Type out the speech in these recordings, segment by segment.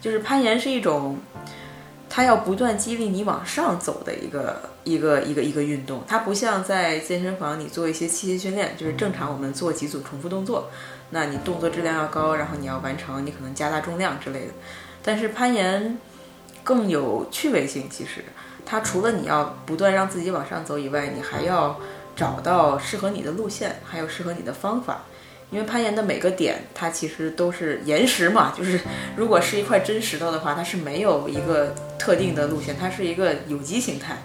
就是攀岩是一种，它要不断激励你往上走的一个一个一个一个运动。它不像在健身房你做一些器械训练，就是正常我们做几组重复动作，那你动作质量要高，然后你要完成，你可能加大重量之类的。但是攀岩更有趣味性，其实它除了你要不断让自己往上走以外，你还要找到适合你的路线，还有适合你的方法。因为攀岩的每个点，它其实都是岩石嘛，就是如果是一块真石头的话，它是没有一个特定的路线，它是一个有机形态。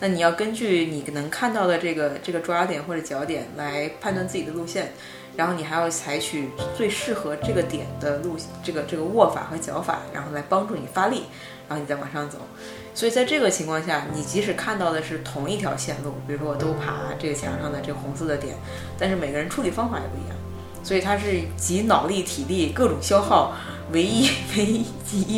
那你要根据你能看到的这个这个抓点或者脚点来判断自己的路线，然后你还要采取最适合这个点的路这个这个握法和脚法，然后来帮助你发力，然后你再往上走。所以在这个情况下，你即使看到的是同一条线路，比如说我都爬这个墙上的这个红色的点，但是每个人处理方法也不一样。所以它是集脑力、体力各种消耗为一 为一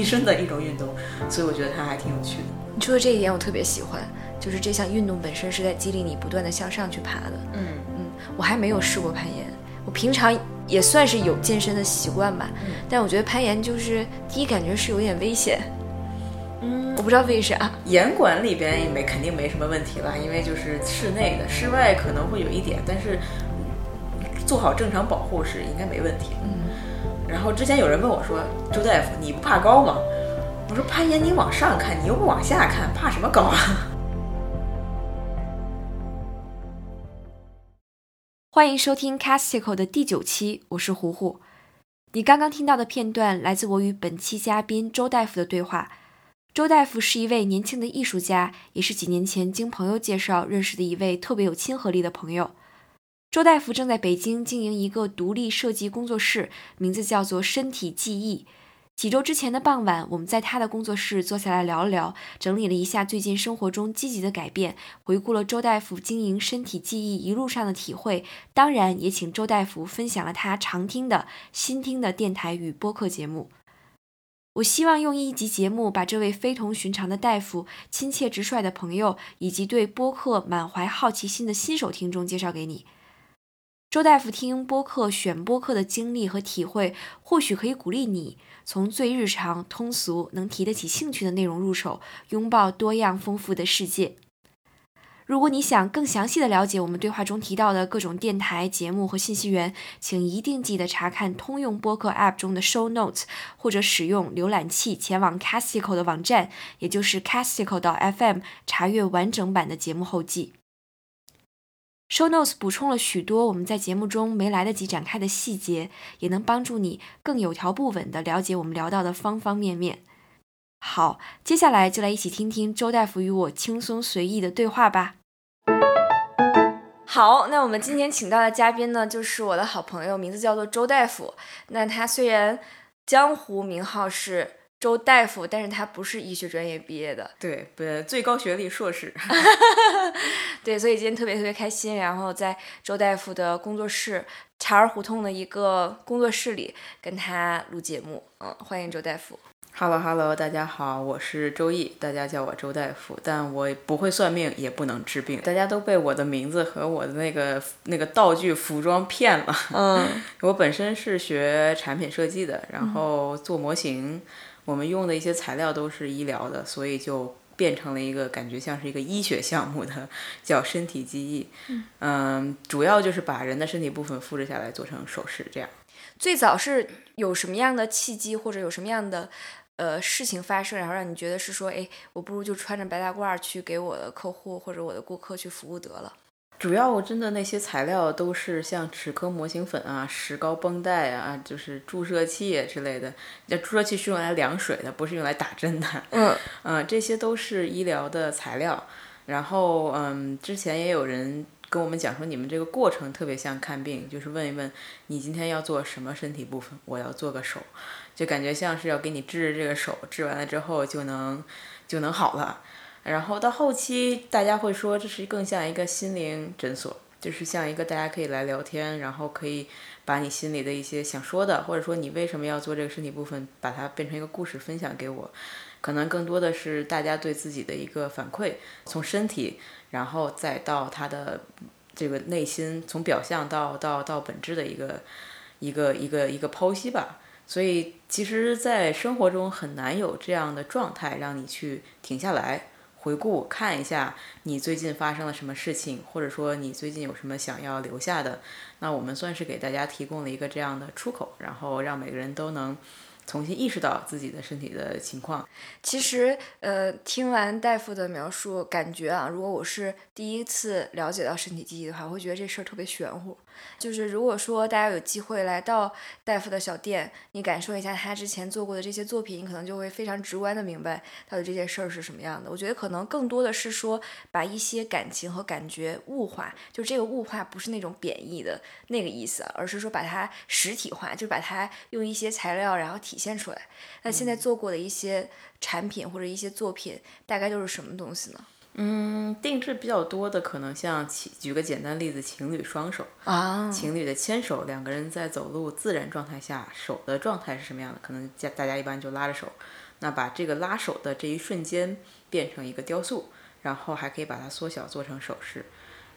一身的一种运动，所以我觉得它还挺有趣的。你说的这一点我特别喜欢，就是这项运动本身是在激励你不断的向上去爬的。嗯嗯，我还没有试过攀岩，我平常也算是有健身的习惯吧，但我觉得攀岩就是第一感觉是有点危险。嗯，我不知道为啥。岩馆里边也没肯定没什么问题吧，因为就是室内的，室外可能会有一点，但是。做好正常保护是应该没问题。嗯，然后之前有人问我说：“周大夫，你不怕高吗？”我说：“攀岩你往上看，你又不往下看，怕什么高啊？” 欢迎收听 Castico 的第九期，我是胡胡。你刚刚听到的片段来自我与本期嘉宾周大夫的对话。周大夫是一位年轻的艺术家，也是几年前经朋友介绍认识的一位特别有亲和力的朋友。周大夫正在北京经营一个独立设计工作室，名字叫做“身体记忆”。几周之前的傍晚，我们在他的工作室坐下来聊了聊，整理了一下最近生活中积极的改变，回顾了周大夫经营“身体记忆”一路上的体会，当然也请周大夫分享了他常听的新听的电台与播客节目。我希望用一集节目把这位非同寻常的大夫、亲切直率的朋友，以及对播客满怀好奇心的新手听众介绍给你。周大夫听播客、选播客的经历和体会，或许可以鼓励你从最日常、通俗、能提得起兴趣的内容入手，拥抱多样丰富的世界。如果你想更详细的了解我们对话中提到的各种电台节目和信息源，请一定记得查看通用播客 App 中的 Show Notes，或者使用浏览器前往 Castico 的网站，也就是 Castico 到 FM，查阅完整版的节目后记。Show Notes 补充了许多我们在节目中没来得及展开的细节，也能帮助你更有条不紊地了解我们聊到的方方面面。好，接下来就来一起听听周大夫与我轻松随意的对话吧。好，那我们今天请到的嘉宾呢，就是我的好朋友，名字叫做周大夫。那他虽然江湖名号是。周大夫，但是他不是医学专业毕业的，对，不，最高学历硕士，对，所以今天特别特别开心，然后在周大夫的工作室茶儿胡同的一个工作室里跟他录节目，嗯，欢迎周大夫。Hello Hello，大家好，我是周易，大家叫我周大夫，但我不会算命，也不能治病，大家都被我的名字和我的那个那个道具服装骗了。嗯，我本身是学产品设计的，然后做模型。我们用的一些材料都是医疗的，所以就变成了一个感觉像是一个医学项目的，叫身体记忆。嗯，主要就是把人的身体部分复制下来做成首饰，这样。最早是有什么样的契机，或者有什么样的呃事情发生，然后让你觉得是说，哎，我不如就穿着白大褂去给我的客户或者我的顾客去服务得了。主要我真的那些材料都是像齿科模型粉啊、石膏绷带啊，就是注射器之类的。那注射器是用来量水的，不是用来打针的。嗯嗯，这些都是医疗的材料。然后嗯，之前也有人跟我们讲说，你们这个过程特别像看病，就是问一问你今天要做什么身体部分，我要做个手，就感觉像是要给你治这个手，治完了之后就能就能好了。然后到后期，大家会说这是更像一个心灵诊所，就是像一个大家可以来聊天，然后可以把你心里的一些想说的，或者说你为什么要做这个身体部分，把它变成一个故事分享给我。可能更多的是大家对自己的一个反馈，从身体，然后再到他的这个内心，从表象到到到本质的一个一个一个一个剖析吧。所以其实，在生活中很难有这样的状态，让你去停下来回顾看一下你最近发生了什么事情，或者说你最近有什么想要留下的。那我们算是给大家提供了一个这样的出口，然后让每个人都能。重新意识到自己的身体的情况。其实，呃，听完大夫的描述，感觉啊，如果我是第一次了解到身体记忆的话，我会觉得这事儿特别玄乎。就是如果说大家有机会来到大夫的小店，你感受一下他之前做过的这些作品，你可能就会非常直观的明白到底这件事儿是什么样的。我觉得可能更多的是说把一些感情和感觉物化，就这个物化不是那种贬义的那个意思，而是说把它实体化，就把它用一些材料然后体现出来。那现在做过的一些产品或者一些作品，大概都是什么东西呢？嗯，定制比较多的可能像，举个简单例子，情侣双手啊，情侣的牵手，两个人在走路自然状态下，手的状态是什么样的？可能家大家一般就拉着手，那把这个拉手的这一瞬间变成一个雕塑，然后还可以把它缩小做成首饰，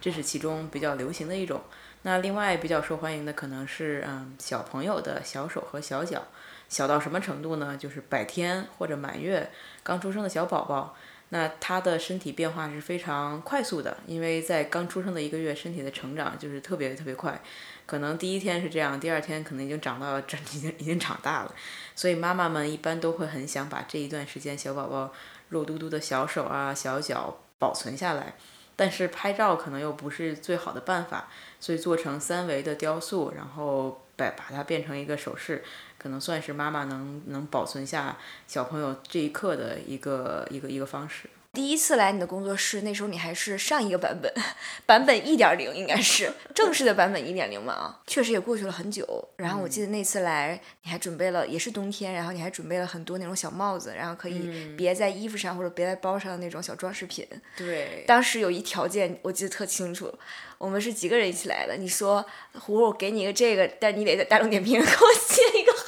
这是其中比较流行的一种。那另外比较受欢迎的可能是，嗯，小朋友的小手和小脚，小到什么程度呢？就是百天或者满月刚出生的小宝宝。那他的身体变化是非常快速的，因为在刚出生的一个月，身体的成长就是特别特别快，可能第一天是这样，第二天可能已经长到 长已经已经长大了，所以妈妈们一般都会很想把这一段时间小宝宝肉嘟嘟的小手啊、小脚保存下来，但是拍照可能又不是最好的办法，所以做成三维的雕塑，然后把把它变成一个首饰。可能算是妈妈能能保存下小朋友这一刻的一个一个一个方式。第一次来你的工作室，那时候你还是上一个版本，版本一点零应该是 正式的版本一点零嘛啊，确实也过去了很久。然后我记得那次来，你还准备了，也是冬天，然后你还准备了很多那种小帽子，然后可以别在衣服上或者别在包上的那种小装饰品。对，当时有一条件我记得特清楚，我们是几个人一起来的，你说胡，我给你一个这个，但你得在大众点评 给我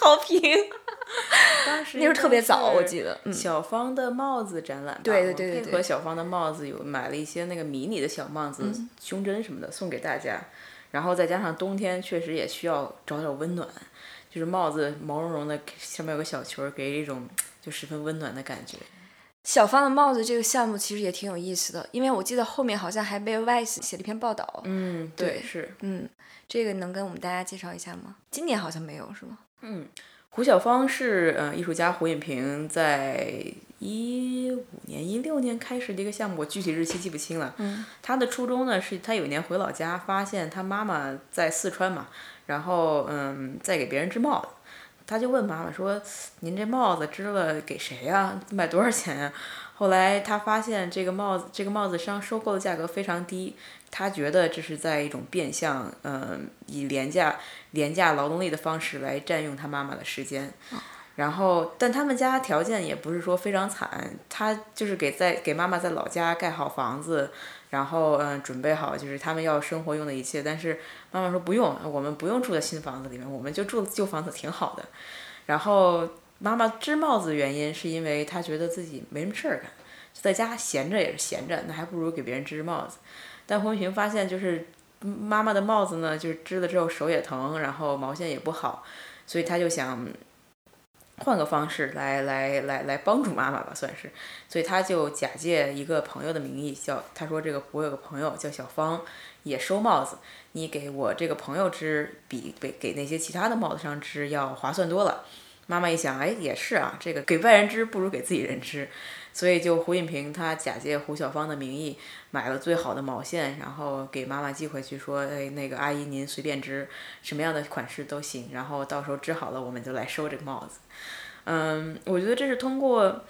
好评。当时那时候特别早，我记得。小芳的帽子展览，对对对对，配合小芳的帽子有买了一些那个迷你的小帽子、胸针什么的送给大家，然后再加上冬天确实也需要找点温暖，就是帽子毛茸茸的，上面有个小球，给人一种就十分温暖的感觉。小芳的帽子这个项目其实也挺有意思的，因为我记得后面好像还被 Vice 写了一篇报道。嗯，对，是，嗯，这个能跟我们大家介绍一下吗？今年好像没有，是吗？嗯。胡晓芳是呃艺术家胡颖平在一五年一六年开始的一个项目，我具体日期记不清了。嗯，他的初衷呢是他有一年回老家，发现他妈妈在四川嘛，然后嗯在给别人织帽子，他就问妈妈说：“您这帽子织了给谁呀？卖多少钱呀？”后来他发现这个帽子，这个帽子商收购的价格非常低，他觉得这是在一种变相，嗯，以廉价廉价劳动力的方式来占用他妈妈的时间。然后，但他们家条件也不是说非常惨，他就是给在给妈妈在老家盖好房子，然后嗯准备好就是他们要生活用的一切。但是妈妈说不用，我们不用住在新房子里面，我们就住旧房子挺好的。然后。妈妈织帽子的原因是因为她觉得自己没什么事儿干，在家闲着也是闲着，那还不如给别人织帽子。但胡云平发现，就是妈妈的帽子呢，就是织了之后手也疼，然后毛线也不好，所以他就想换个方式来来来来帮助妈妈吧，算是。所以他就假借一个朋友的名义，叫他说这个我有个朋友叫小芳，也收帽子，你给我这个朋友织，比给给那些其他的帽子商织要划算多了。妈妈一想，哎，也是啊，这个给外人织不如给自己人织，所以就胡锦平他假借胡小芳的名义买了最好的毛线，然后给妈妈寄回去，说，哎，那个阿姨您随便织，什么样的款式都行，然后到时候织好了我们就来收这个帽子。嗯，我觉得这是通过，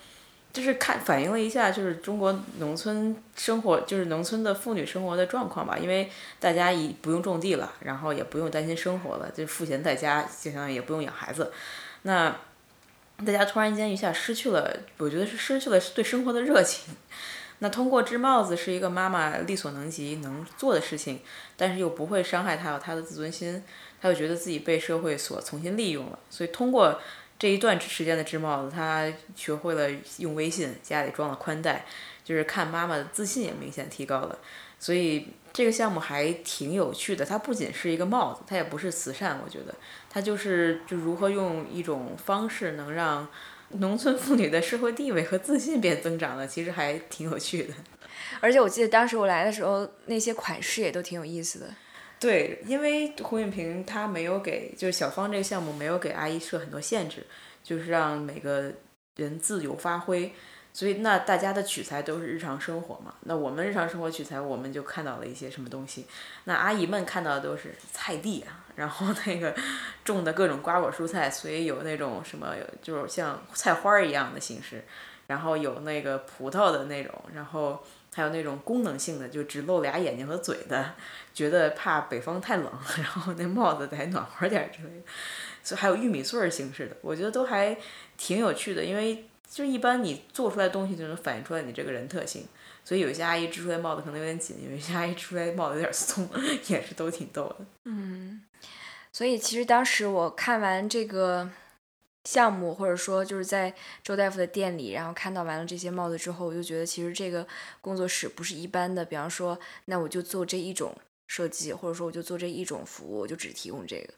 就是看反映了一下就是中国农村生活，就是农村的妇女生活的状况吧，因为大家已不用种地了，然后也不用担心生活了，就赋闲在家，就相当于也不用养孩子。那大家突然间一下失去了，我觉得是失去了对生活的热情。那通过织帽子是一个妈妈力所能及能做的事情，但是又不会伤害她有她的自尊心，她又觉得自己被社会所重新利用了。所以通过这一段时间的织帽子，她学会了用微信，家里装了宽带，就是看妈妈的自信也明显提高了。所以这个项目还挺有趣的，它不仅是一个帽子，它也不是慈善，我觉得它就是就如何用一种方式能让农村妇女的社会地位和自信变增长的，其实还挺有趣的。而且我记得当时我来的时候，那些款式也都挺有意思的。对，因为胡允平他没有给，就是小芳这个项目没有给阿姨设很多限制，就是让每个人自由发挥。所以那大家的取材都是日常生活嘛，那我们日常生活取材，我们就看到了一些什么东西。那阿姨们看到的都是菜地啊，然后那个种的各种瓜果蔬菜，所以有那种什么，就是像菜花一样的形式，然后有那个葡萄的那种，然后还有那种功能性的，就只露俩眼睛和嘴的，觉得怕北方太冷，然后那帽子得暖和点之类的。所以还有玉米穗儿形式的，我觉得都还挺有趣的，因为。就一般你做出来东西就能反映出来你这个人特性，所以有些阿姨织出来帽子可能有点紧，有些阿姨织出来帽子有点松，也是都挺逗的。嗯，所以其实当时我看完这个项目，或者说就是在周大夫的店里，然后看到完了这些帽子之后，我就觉得其实这个工作室不是一般的，比方说那我就做这一种设计，或者说我就做这一种服务，我就只提供这个。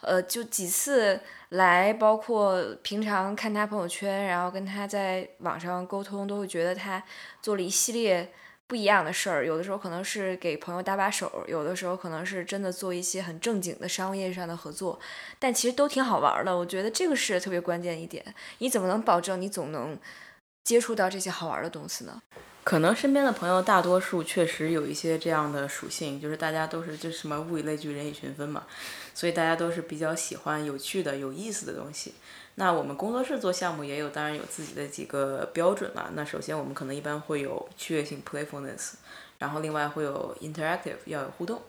呃，就几次来，包括平常看他朋友圈，然后跟他在网上沟通，都会觉得他做了一系列不一样的事儿。有的时候可能是给朋友搭把手，有的时候可能是真的做一些很正经的商业上的合作，但其实都挺好玩的。我觉得这个是特别关键一点。你怎么能保证你总能接触到这些好玩的东西呢？可能身边的朋友大多数确实有一些这样的属性，就是大家都是就什么物以类聚，人以群分嘛，所以大家都是比较喜欢有趣的、有意思的东西。那我们工作室做项目也有，当然有自己的几个标准了。那首先我们可能一般会有趣味性 （playfulness），然后另外会有 interactive，要有互动，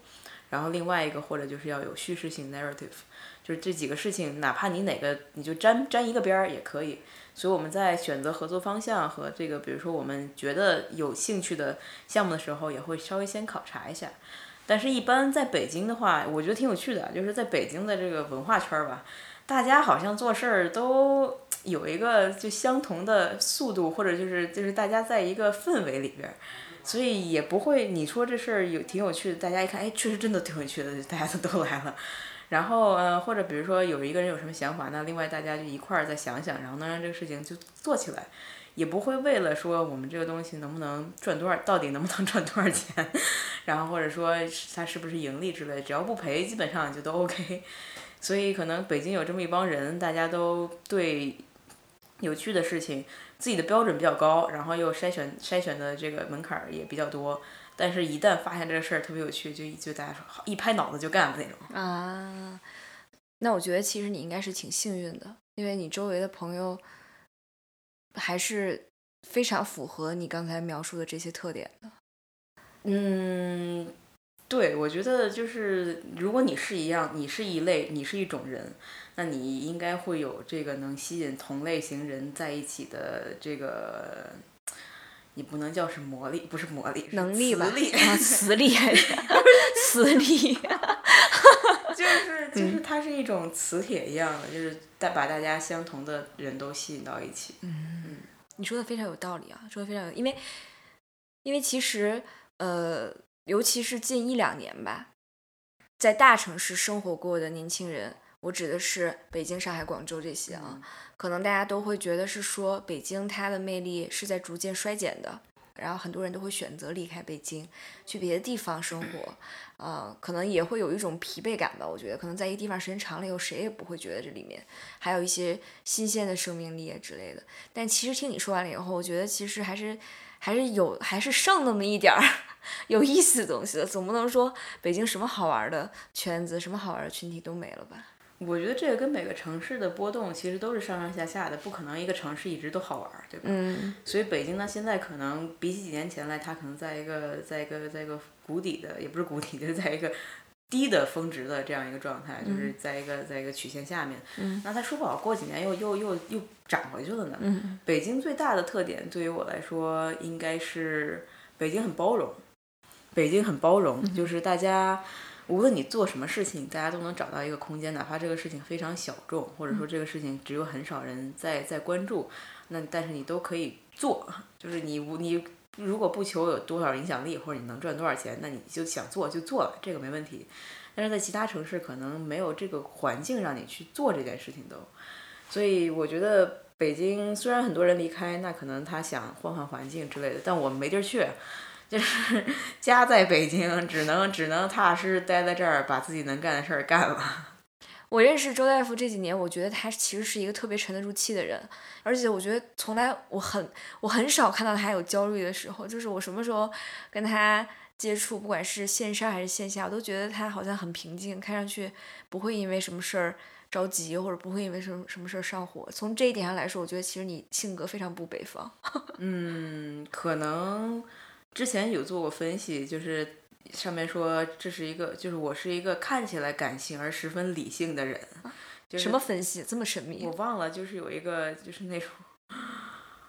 然后另外一个或者就是要有叙事性 （narrative），就是这几个事情，哪怕你哪个你就沾沾一个边儿也可以。所以我们在选择合作方向和这个，比如说我们觉得有兴趣的项目的时候，也会稍微先考察一下。但是，一般在北京的话，我觉得挺有趣的，就是在北京的这个文化圈吧，大家好像做事儿都有一个就相同的速度，或者就是就是大家在一个氛围里边儿，所以也不会你说这事儿有挺有趣的，大家一看，哎，确实真的挺有趣的，大家都都来了。然后，呃，或者比如说有一个人有什么想法，那另外大家就一块儿再想想，然后能让这个事情就做起来，也不会为了说我们这个东西能不能赚多少，到底能不能赚多少钱，然后或者说它是不是盈利之类，只要不赔，基本上就都 OK。所以可能北京有这么一帮人，大家都对有趣的事情自己的标准比较高，然后又筛选筛选的这个门槛儿也比较多。但是，一旦发现这个事儿特别有趣，就就大家说好，一拍脑子就干的那种啊。那我觉得其实你应该是挺幸运的，因为你周围的朋友还是非常符合你刚才描述的这些特点的。嗯，对，我觉得就是如果你是一样，你是一类，你是一种人，那你应该会有这个能吸引同类型人在一起的这个。你不能叫是魔力，不是魔力，能力吧？磁力，磁力，就是就是它是一种磁铁一样的，就是带把大家相同的人都吸引到一起。嗯，你说的非常有道理啊，说的非常有，因为因为其实呃，尤其是近一两年吧，在大城市生活过的年轻人。我指的是北京、上海、广州这些啊，可能大家都会觉得是说北京它的魅力是在逐渐衰减的，然后很多人都会选择离开北京，去别的地方生活，呃，可能也会有一种疲惫感吧。我觉得可能在一个地方时间长了以后，谁也不会觉得这里面还有一些新鲜的生命力啊之类的。但其实听你说完了以后，我觉得其实还是还是有还是剩那么一点儿 有意思的东西的，总不能说北京什么好玩的圈子、什么好玩的群体都没了吧？我觉得这个跟每个城市的波动其实都是上上下下的，不可能一个城市一直都好玩，对吧？嗯。所以北京呢，现在可能比起几年前来，它可能在一个在一个在一个谷底的，也不是谷底，就是在一个低的峰值的这样一个状态，就是在一个在一个曲线下面。嗯。那它说不好，过几年又又又又涨回去了呢。嗯。北京最大的特点对于我来说，应该是北京很包容。北京很包容，就是大家。无论你做什么事情，大家都能找到一个空间，哪怕这个事情非常小众，或者说这个事情只有很少人在在关注，那但是你都可以做，就是你无你如果不求有多少影响力，或者你能赚多少钱，那你就想做就做了，这个没问题。但是在其他城市可能没有这个环境让你去做这件事情都，所以我觉得北京虽然很多人离开，那可能他想换换环境之类的，但我们没地儿去，就是 家在北京，只能只能踏实待在这儿，把自己能干的事儿干了。我认识周大夫这几年，我觉得他其实是一个特别沉得住气的人，而且我觉得从来我很我很少看到他有焦虑的时候，就是我什么时候跟他接触，不管是线上还是线下，我都觉得他好像很平静，看上去不会因为什么事儿着急，或者不会因为什么什么事儿上火。从这一点上来说，我觉得其实你性格非常不北方。嗯，可能之前有做过分析，就是。上面说这是一个，就是我是一个看起来感性而十分理性的人。什么分析这么神秘？我忘了，就是有一个就是那种，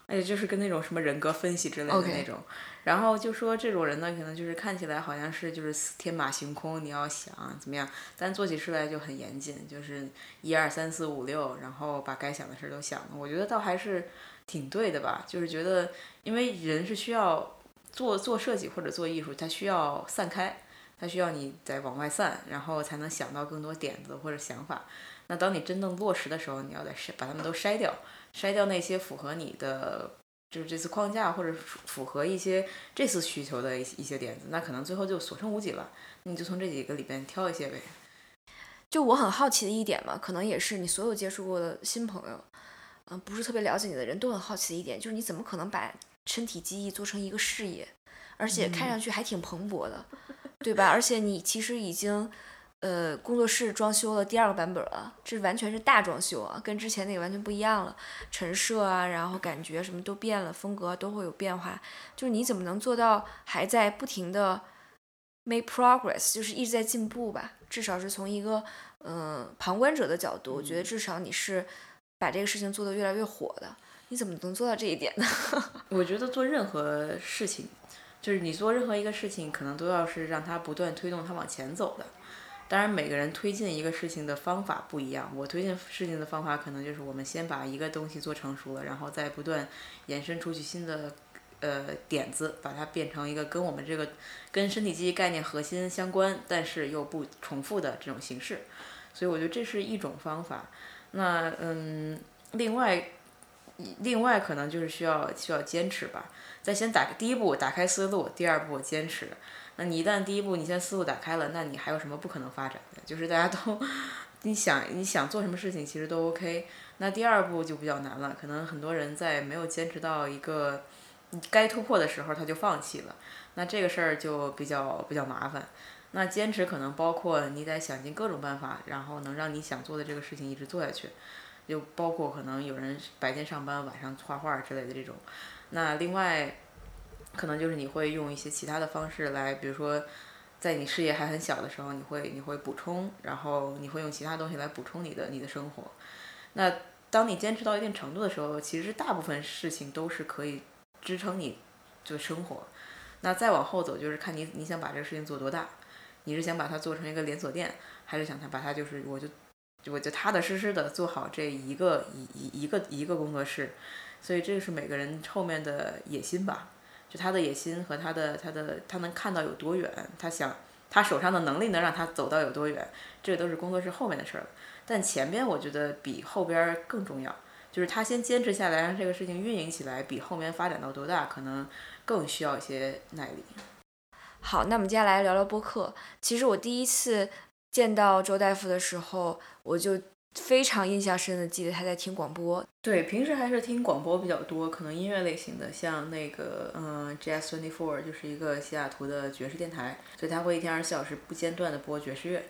哎，就是跟那种什么人格分析之类的那种。然后就说这种人呢，可能就是看起来好像是就是天马行空，你要想怎么样，但做起事来就很严谨，就是一二三四五六，然后把该想的事都想了。我觉得倒还是挺对的吧，就是觉得因为人是需要。做做设计或者做艺术，它需要散开，它需要你再往外散，然后才能想到更多点子或者想法。那当你真正落实的时候，你要再筛把它们都筛掉，筛掉那些符合你的就是这次框架或者符合一些这次需求的一一些点子，那可能最后就所剩无几了。你就从这几个里边挑一些呗。就我很好奇的一点嘛，可能也是你所有接触过的新朋友，嗯，不是特别了解你的人都很好奇的一点，就是你怎么可能把。身体记忆做成一个事业，而且看上去还挺蓬勃的，对吧？而且你其实已经，呃，工作室装修了第二个版本了，这完全是大装修啊，跟之前那个完全不一样了，陈设啊，然后感觉什么都变了，风格都会有变化。就是你怎么能做到还在不停的 make progress，就是一直在进步吧？至少是从一个嗯旁观者的角度，我觉得至少你是把这个事情做得越来越火的。你怎么能做到这一点呢？我觉得做任何事情，就是你做任何一个事情，可能都要是让它不断推动它往前走的。当然，每个人推进一个事情的方法不一样。我推进事情的方法，可能就是我们先把一个东西做成熟了，然后再不断延伸出去新的呃点子，把它变成一个跟我们这个跟身体记忆概念核心相关，但是又不重复的这种形式。所以我觉得这是一种方法。那嗯，另外。另外，可能就是需要需要坚持吧。再先打第一步，打开思路；第二步，坚持。那你一旦第一步你先思路打开了，那你还有什么不可能发展的？就是大家都，你想你想做什么事情，其实都 OK。那第二步就比较难了，可能很多人在没有坚持到一个该突破的时候，他就放弃了。那这个事儿就比较比较麻烦。那坚持可能包括你得想尽各种办法，然后能让你想做的这个事情一直做下去。就包括可能有人白天上班，晚上画画之类的这种。那另外，可能就是你会用一些其他的方式来，比如说，在你事业还很小的时候，你会你会补充，然后你会用其他东西来补充你的你的生活。那当你坚持到一定程度的时候，其实大部分事情都是可以支撑你就生活。那再往后走，就是看你你想把这个事情做多大，你是想把它做成一个连锁店，还是想它把它就是我就。就我就踏踏实实的做好这一个一一一个一个工作室，所以这个是每个人后面的野心吧。就他的野心和他的他的他能看到有多远，他想他手上的能力能让他走到有多远，这个都是工作室后面的事儿了。但前边我觉得比后边更重要，就是他先坚持下来，让这个事情运营起来，比后面发展到多大可能更需要一些耐力。好，那我们接下来聊聊播客。其实我第一次。见到周大夫的时候，我就非常印象深的记得他在听广播。对，平时还是听广播比较多，可能音乐类型的，像那个嗯，Jazz Twenty Four 就是一个西雅图的爵士电台，所以他会一天二十四小时不间断的播爵士乐。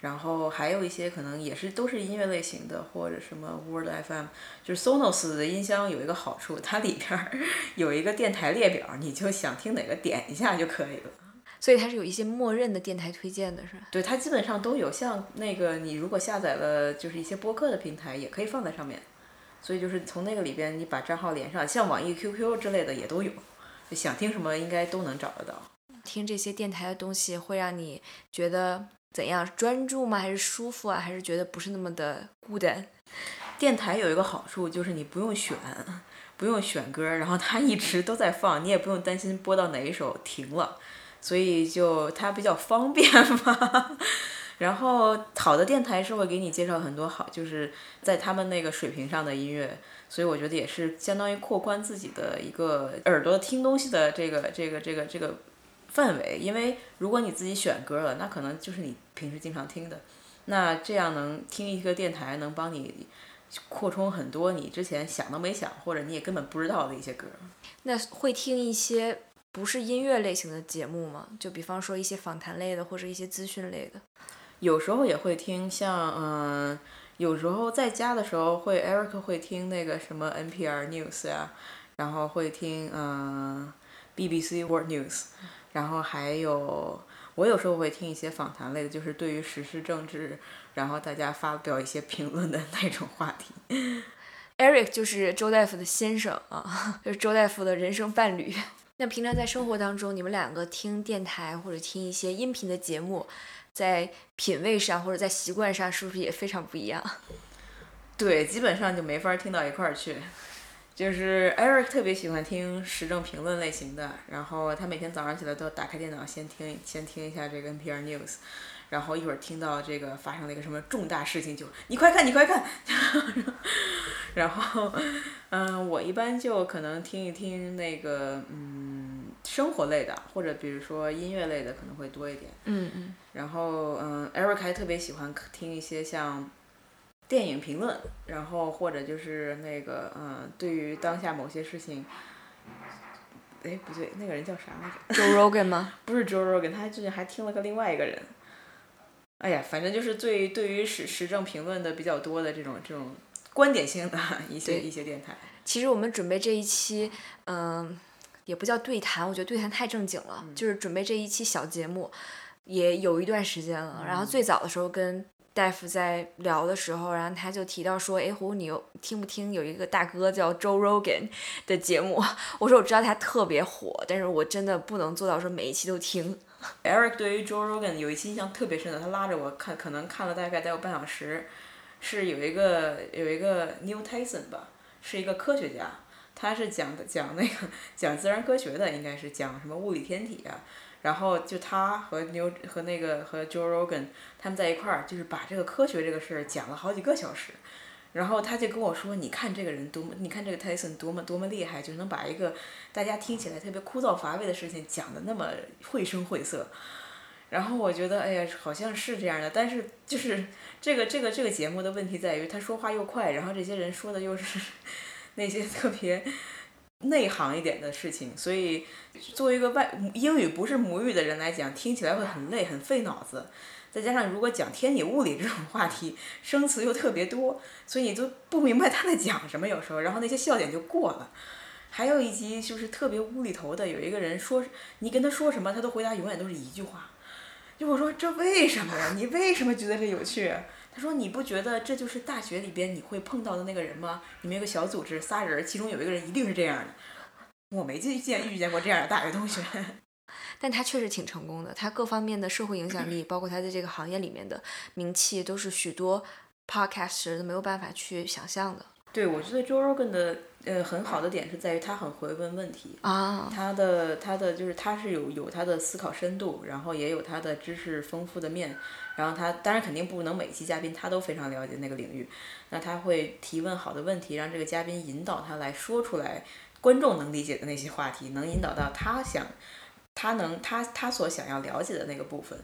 然后还有一些可能也是都是音乐类型的，或者什么 World FM，就是 Sonos 的音箱有一个好处，它里边 有一个电台列表，你就想听哪个点一下就可以了。所以它是有一些默认的电台推荐的，是吧？对，它基本上都有。像那个，你如果下载了就是一些播客的平台，也可以放在上面。所以就是从那个里边，你把账号连上，像网易 QQ 之类的也都有。想听什么应该都能找得到。听这些电台的东西会让你觉得怎样？专注吗？还是舒服啊？还是觉得不是那么的孤单？电台有一个好处就是你不用选，不用选歌，然后它一直都在放，你也不用担心播到哪一首停了，所以就它比较方便嘛。然后好的电台是会给你介绍很多好，就是在他们那个水平上的音乐，所以我觉得也是相当于扩宽自己的一个耳朵听东西的这个这个这个这个范围。因为如果你自己选歌了，那可能就是你平时经常听的，那这样能听一个电台能帮你扩充很多你之前想都没想或者你也根本不知道的一些歌。那会听一些不是音乐类型的节目吗？就比方说一些访谈类的或者一些资讯类的。有时候也会听，像嗯，有时候在家的时候会，Eric 会听那个什么 NPR News 呀，然后会听嗯 BBC World News，然后还有我有时候会听一些访谈类的，就是对于时事政治，然后大家发表一些评论的那种话题。Eric 就是周大夫的先生啊，就是周大夫的人生伴侣。那平常在生活当中，你们两个听电台或者听一些音频的节目？在品味上或者在习惯上，是不是也非常不一样？对，基本上就没法听到一块儿去。就是 Eric 特别喜欢听时政评论类型的，然后他每天早上起来都打开电脑先听，先听一下这个 NPR News，然后一会儿听到这个发生了一个什么重大事情，就你快看，你快看。然后，嗯，我一般就可能听一听那个，嗯。生活类的，或者比如说音乐类的可能会多一点。嗯嗯。然后嗯，Eric 还特别喜欢听一些像电影评论，然后或者就是那个嗯，对于当下某些事情，哎不对，那个人叫啥来着？Joe Rogan 吗？不是 Joe Rogan，他最近还听了个另外一个人。哎呀，反正就是对对于时时政评论的比较多的这种这种观点性的 一些一些电台。其实我们准备这一期，嗯。也不叫对谈，我觉得对谈太正经了。就是准备这一期小节目，也有一段时间了。然后最早的时候跟大夫在聊的时候，然后他就提到说：“哎，胡，你有听不听有一个大哥叫 Joe Rogan 的节目？” 我说：“我知道他特别火，但是我真的不能做到说每一期都听。”Eric 对于 Joe Rogan 有一期印象特别深的，他拉着我看，可能看了大概得有半小时，是有一个有一个 New Tyson 吧，是一个科学家。他是讲的讲那个讲自然科学的，应该是讲什么物理天体啊。然后就他和牛和那个和 Joe Rogan 他们在一块儿，就是把这个科学这个事儿讲了好几个小时。然后他就跟我说：“你看这个人多么，你看这个 Tyson 多么多么厉害，就能把一个大家听起来特别枯燥乏味的事情讲的那么绘声绘色。”然后我觉得，哎呀，好像是这样的。但是就是这个这个这个节目的问题在于，他说话又快，然后这些人说的又是。那些特别内行一点的事情，所以作为一个外英语不是母语的人来讲，听起来会很累，很费脑子。再加上如果讲天体物理这种话题，生词又特别多，所以你都不明白他在讲什么。有时候，然后那些笑点就过了。还有一集就是特别无厘头的，有一个人说你跟他说什么，他都回答永远都是一句话。就我说这为什么呀？你为什么觉得这有趣？他说：“你不觉得这就是大学里边你会碰到的那个人吗？你们有个小组织，仨人，其中有一个人一定是这样的。我没见见遇见过这样的大学同学，但他确实挺成功的。他各方面的社会影响力，包括他在这个行业里面的名气，都是许多 podcaster 都没有办法去想象的。对，我觉得 Joe Rogan 的呃很好的点是在于他很会问问题啊，他的他的就是他是有有他的思考深度，然后也有他的知识丰富的面。”然后他当然肯定不能每期嘉宾他都非常了解那个领域，那他会提问好的问题，让这个嘉宾引导他来说出来观众能理解的那些话题，能引导到他想，他能他他所想要了解的那个部分。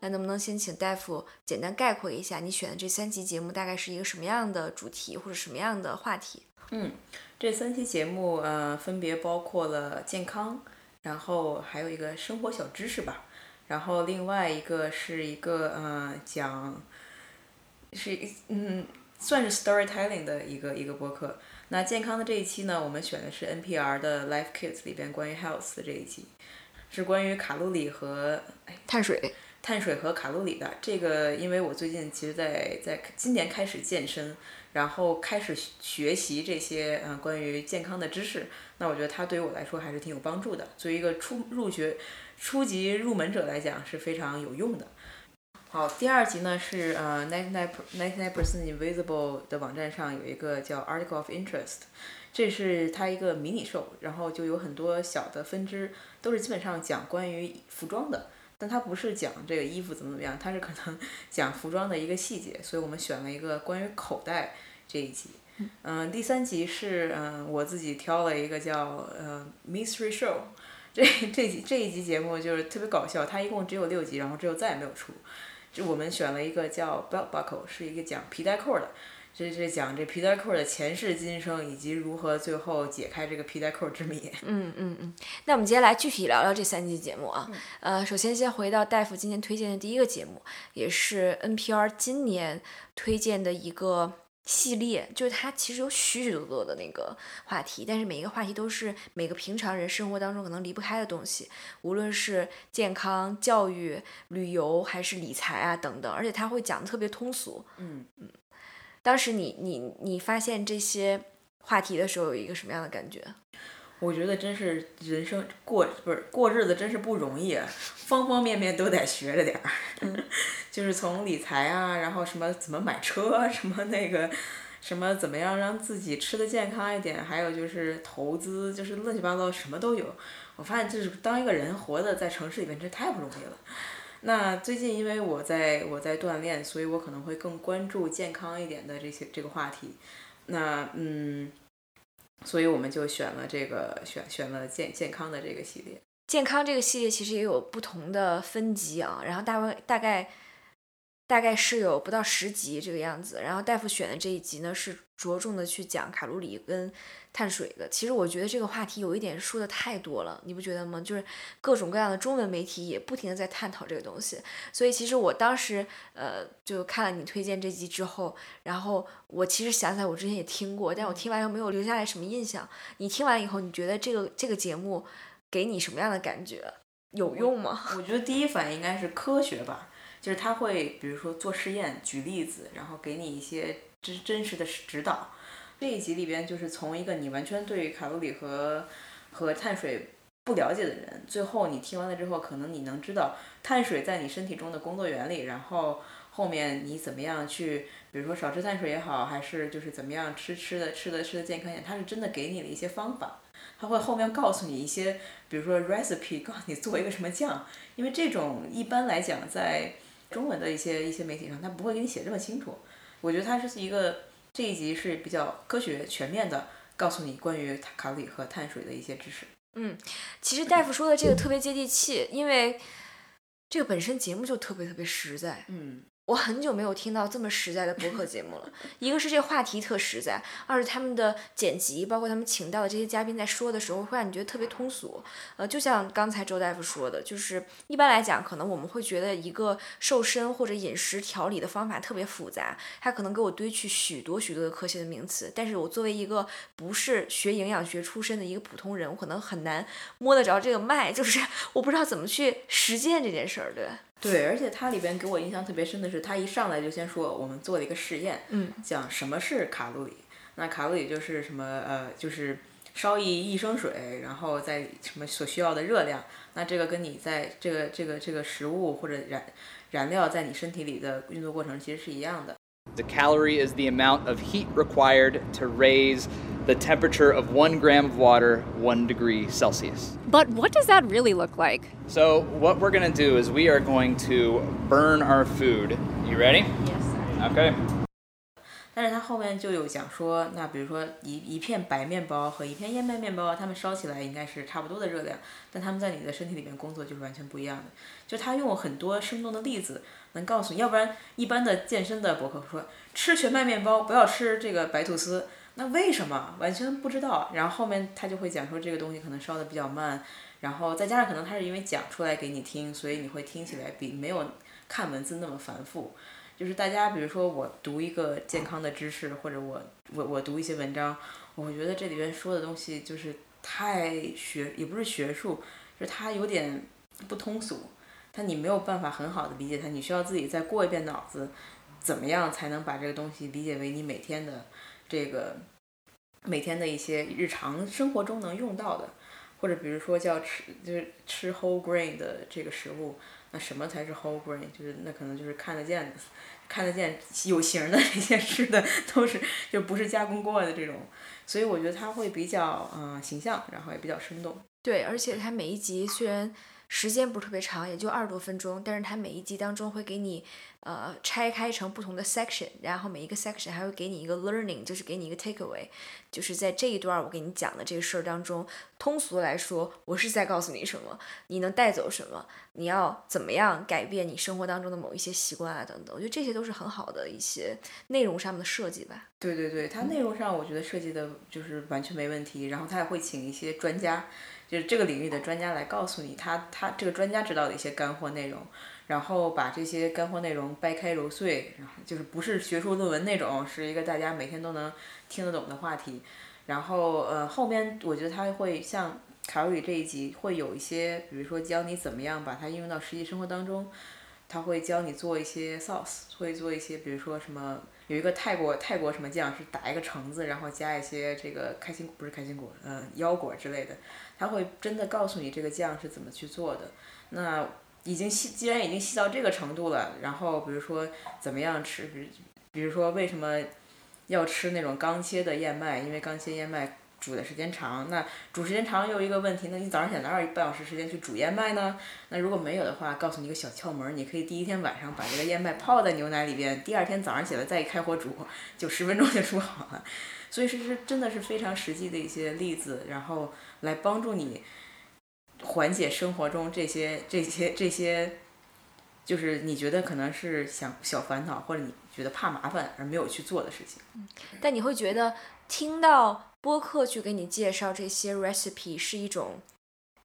那能不能先请大夫简单概括一下你选的这三期节目大概是一个什么样的主题或者什么样的话题？嗯，这三期节目呃分别包括了健康，然后还有一个生活小知识吧。然后另外一个是一个呃讲，是嗯算是 storytelling 的一个一个播客。那健康的这一期呢，我们选的是 NPR 的 Life Kids 里边关于 health 的这一期，是关于卡路里和碳水、碳水和卡路里的。这个因为我最近其实在在今年开始健身，然后开始学习这些嗯关于健康的知识，那我觉得它对于我来说还是挺有帮助的。作为一个初入学。初级入门者来讲是非常有用的。好，第二集呢是呃 ninety nine percent invisible 的网站上有一个叫 article of interest，这是它一个迷你 show，然后就有很多小的分支，都是基本上讲关于服装的，但它不是讲这个衣服怎么怎么样，它是可能 讲服装的一个细节，所以我们选了一个关于口袋这一集。嗯，第三集是嗯我自己挑了一个叫呃 mystery show，这这集这一集节目就是特别搞笑，它一共只有六集，然后之后再也没有出。就我们选了一个叫 belt buckle，是一个讲皮带扣的，这是讲这皮带扣的前世今生，以及如何最后解开这个皮带扣之谜。嗯嗯嗯，那我们接下来具体聊聊这三集节目啊。呃，首先先回到大夫今天推荐的第一个节目，也是 NPR 今年推荐的一个。系列就是它其实有许许多多的那个话题，但是每一个话题都是每个平常人生活当中可能离不开的东西，无论是健康、教育、旅游还是理财啊等等，而且他会讲的特别通俗。嗯嗯，当时你你你发现这些话题的时候，有一个什么样的感觉？我觉得真是人生过不是过日子真是不容易，方方面面都得学着点儿。就是从理财啊，然后什么怎么买车，什么那个，什么怎么样让自己吃的健康一点，还有就是投资，就是乱七八糟什么都有。我发现就是当一个人活的在城市里面，这太不容易了。那最近因为我在我在锻炼，所以我可能会更关注健康一点的这些这个话题。那嗯。所以我们就选了这个，选选了健健康的这个系列。健康这个系列其实也有不同的分级啊，然后大概大概。大概是有不到十集这个样子，然后大夫选的这一集呢是着重的去讲卡路里跟碳水的。其实我觉得这个话题有一点说的太多了，你不觉得吗？就是各种各样的中文媒体也不停的在探讨这个东西。所以其实我当时呃就看了你推荐这集之后，然后我其实想起来我之前也听过，但我听完又没有留下来什么印象。你听完以后，你觉得这个这个节目给你什么样的感觉？有用吗？我觉得第一反应应该是科学吧。就是他会，比如说做实验，举例子，然后给你一些真真实的指导。这一集里边就是从一个你完全对卡路里和和碳水不了解的人，最后你听完了之后，可能你能知道碳水在你身体中的工作原理，然后后面你怎么样去，比如说少吃碳水也好，还是就是怎么样吃吃的吃的吃的健康一点，他是真的给你了一些方法，他会后面告诉你一些，比如说 recipe，告诉你做一个什么酱，因为这种一般来讲在中文的一些一些媒体上，他不会给你写这么清楚。我觉得它是一个这一集是比较科学全面的，告诉你关于卡路里和碳水的一些知识。嗯，其实大夫说的这个特别接地气，因为这个本身节目就特别特别实在。嗯。我很久没有听到这么实在的播客节目了。一个是这话题特实在，二是他们的剪辑，包括他们请到的这些嘉宾在说的时候，会让你觉得特别通俗。呃，就像刚才周大夫说的，就是一般来讲，可能我们会觉得一个瘦身或者饮食调理的方法特别复杂，它可能给我堆去许多许多的科学的名词。但是我作为一个不是学营养学出身的一个普通人，我可能很难摸得着这个脉，就是我不知道怎么去实践这件事儿，对。对，而且它里边给我印象特别深的是，他一上来就先说我们做了一个实验，嗯，讲什么是卡路里。那卡路里就是什么呃，就是烧一一升水，然后在什么所需要的热量。那这个跟你在这个这个这个食物或者燃燃料在你身体里的运作过程其实是一样的。The calorie is the amount of heat required to raise the temperature of one gram of water one degree Celsius. But what does that really look like? So, what we're going to do is we are going to burn our food. You ready? Yes, sir. Okay. 但是它后面就有讲说，那比如说一一片白面包和一片燕麦面包，它们烧起来应该是差不多的热量，但它们在你的身体里面工作就是完全不一样的。就他用很多生动的例子，能告诉你，要不然一般的健身的博客说吃全麦面包，不要吃这个白吐司， 那为什么完全不知道？然后后面他就会讲说这个东西可能烧的比较慢，然后再加上可能他是因为讲出来给你听，所以你会听起来比没有看文字那么繁复。就是大家，比如说我读一个健康的知识，或者我我我读一些文章，我觉得这里边说的东西就是太学，也不是学术，就是它有点不通俗，它你没有办法很好的理解它，你需要自己再过一遍脑子，怎么样才能把这个东西理解为你每天的这个每天的一些日常生活中能用到的，或者比如说叫吃就是吃 whole grain 的这个食物。那什么才是 whole grain？就是那可能就是看得见的、看得见有形的 这些吃的都是就不是加工过的这种，所以我觉得它会比较嗯、形象，然后也比较生动。对，而且它每一集虽然时间不是特别长，也就二十多分钟，但是它每一集当中会给你呃拆开成不同的 section，然后每一个 section 还会给你一个 learning，就是给你一个 takeaway，就是在这一段我给你讲的这个事儿当中，通俗来说，我是在告诉你什么，你能带走什么，你要怎么样改变你生活当中的某一些习惯啊等等，我觉得这些都是很好的一些内容上面的设计吧。对对对，它内容上我觉得设计的就是完全没问题，然后它也会请一些专家，就是这个领域的专家来告诉你他他这个专家知道的一些干货内容，然后把这些干货内容掰开揉碎，然后就是不是学术论文那种，是一个大家每天都能听得懂的话题。然后呃后面我觉得他会像卡路里这一集会有一些，比如说教你怎么样把它应用到实际生活当中，他会教你做一些 sauce，会做一些比如说什么。有一个泰国泰国什么酱是打一个橙子，然后加一些这个开心不是开心果，嗯、腰果之类的，他会真的告诉你这个酱是怎么去做的。那已经细，既然已经细到这个程度了，然后比如说怎么样吃，比如比如说为什么要吃那种刚切的燕麦，因为刚切燕麦煮的时间长，那煮时间长又一个问题，那你早上起来哪有半小时时间去煮燕麦呢？那如果没有的话，告诉你一个小窍门，你可以第一天晚上把这个燕麦泡在牛奶里边，第二天早上起来再一开火煮，就十分钟就煮好了。所以是是真的是非常实际的一些例子，然后来帮助你缓解生活中这些这些这些，就是你觉得可能是想小烦恼，或者你觉得怕麻烦而没有去做的事情。但你会觉得听到播客去给你介绍这些 recipe 是一种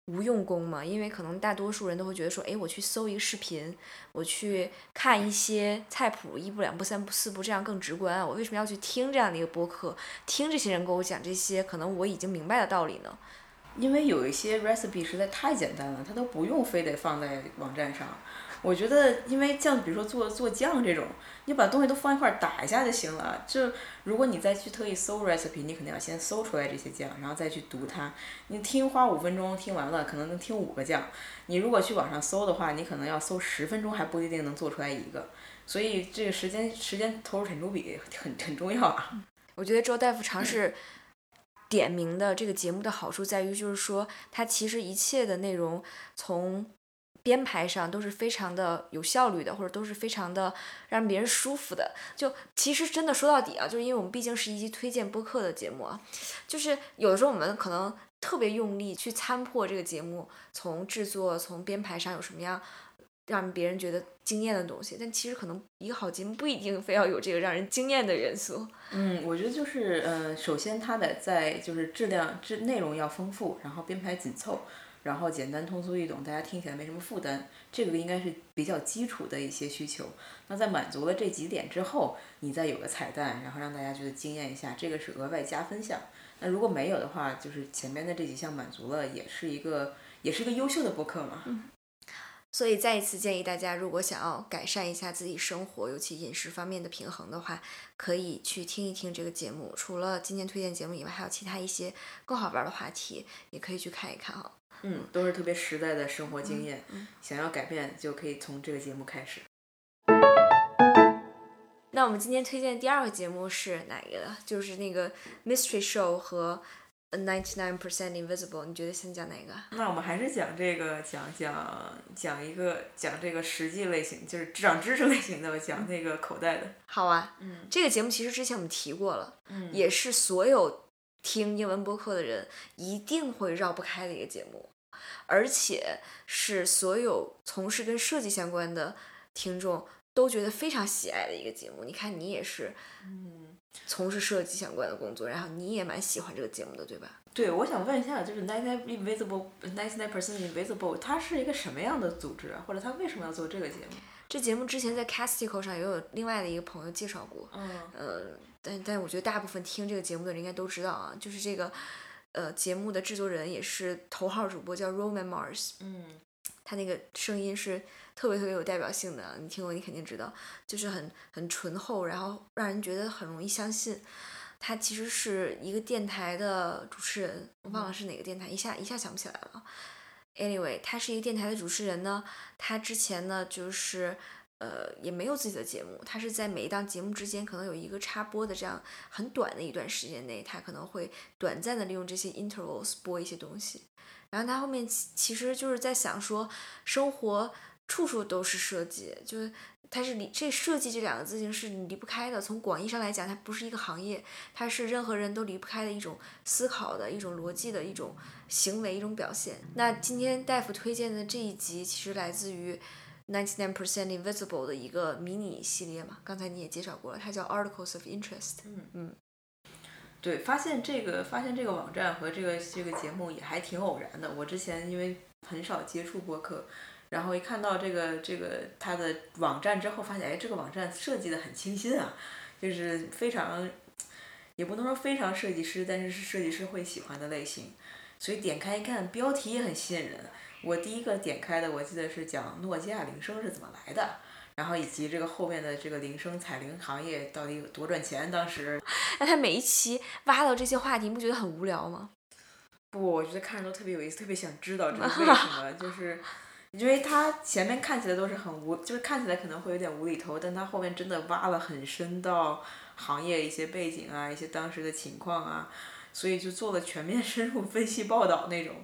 无用功吗？因为可能大多数人都会觉得说，哎，我去搜一个视频，我去看一些菜谱，一步两步三步四步，这样更直观啊。我为什么要去听这样的一个播客，听这些人给我讲这些可能我已经明白的道理呢？因为有一些 recipe 实在太简单了，它都不用非得放在网站上。我觉得，因为像比如说做做酱这种，你把东西都放一块打一下就行了。就如果你再去特意搜 recipe，你肯定要先搜出来这些酱，然后再去读它。你听花五分钟听完了，可能能听五个酱。你如果去网上搜的话，你可能要搜十分钟还不一定能做出来一个。所以这个时间时间投入产出比很很重要啊。我觉得周大夫尝试点名的这个节目的好处在于，就是说它其实一切的内容从编排上都是非常的有效率的，或者都是非常的让别人舒服的。就其实真的说到底啊，就是因为我们毕竟是一期推荐播客的节目啊，就是有的时候我们可能特别用力去参破这个节目从制作、从编排上有什么样让别人觉得惊艳的东西，但其实可能一个好节目不一定非要有这个让人惊艳的元素。嗯，我觉得就是呃，首先它得在就是质量质内容要丰富，然后编排紧凑，然后简单通俗易懂，大家听起来没什么负担，这个应该是比较基础的一些需求。那在满足了这几点之后，你再有个彩蛋，然后让大家觉得惊艳一下，这个是额外加分项。那如果没有的话，就是前面的这几项满足了，也是一个也是一个优秀的播客嘛。所以再一次建议大家，如果想要改善一下自己生活，尤其饮食方面的平衡的话，可以去听一听这个节目。除了今天推荐节目以外，还有其他一些更好玩的话题，也可以去看一看哈。嗯，都是特别实在的生活经验。想要改变，就可以从这个节目开始。那我们今天推荐的第二个节目是哪一个？就是那个 Mystery Show 和 Ninety Nine Percent Invisible。你觉得先讲哪个？那我们还是讲这个，讲讲讲一个讲这个实际类型，就是长知识类型的，讲那个口袋的。好啊，嗯这个节目其实之前我们提过了，嗯也是所有听英文播客的人一定会绕不开的一个节目，而且是所有从事跟设计相关的听众都觉得非常喜爱的一个节目。你看，你也是嗯，从事设计相关的工作，然后你也蛮喜欢这个节目的，对吧？对，我想问一下，就是 ninety nine invisible ninety nine percent invisible，它是一个什么样的组织啊？或者它为什么要做这个节目？这节目之前在 Castico 上也有另外的一个朋友介绍过，嗯呃，但但我觉得大部分听这个节目的人应该都知道啊，就是这个呃节目的制作人也是头号主播叫 Roman Mars，嗯他那个声音是特别特别有代表性的，你听过你肯定知道，就是很很醇厚，然后让人觉得很容易相信。他其实是一个电台的主持人，我忘了是哪个电台，一下一下想不起来了。Anyway，他是一个电台的主持人呢。他之前呢，就是呃，也没有自己的节目。他是在每一档节目之间可能有一个插播的这样很短的一段时间内，他可能会短暂的利用这些 intervals 播一些东西。然后他后面其实就是在想说，生活处处都是设计，就是它是离这设计这两个字形是离不开的。从广义上来讲，它不是一个行业，它是任何人都离不开的一种思考的一种逻辑的一种行为一种表现。那今天大夫推荐的这一集其实来自于 Ninety Nine Percent Invisible 的一个迷你系列嘛，刚才你也介绍过了，它叫 Articles of Interest。嗯嗯。对，发现这个发现这个网站和这个这个节目也还挺偶然的。我之前因为很少接触播客，然后一看到这个这个它的网站之后，发现哎，这个网站设计的很清新啊，就是非常，也不能说非常设计师，但是是设计师会喜欢的类型。所以点开一看，标题也很吸引人。我第一个点开的，我记得是讲诺基亚铃声是怎么来的。然后以及这个后面的这个铃声彩铃行业到底有多赚钱？当时，那他每一期挖到这些话题，你不觉得很无聊吗？不，我觉得看着都特别有意思，特别想知道这是为什么。就是，因为他前面看起来都是很无，就是看起来可能会有点无厘头，但他后面真的挖了很深到行业一些背景啊，一些当时的情况啊，所以就做了全面深入分析报道那种。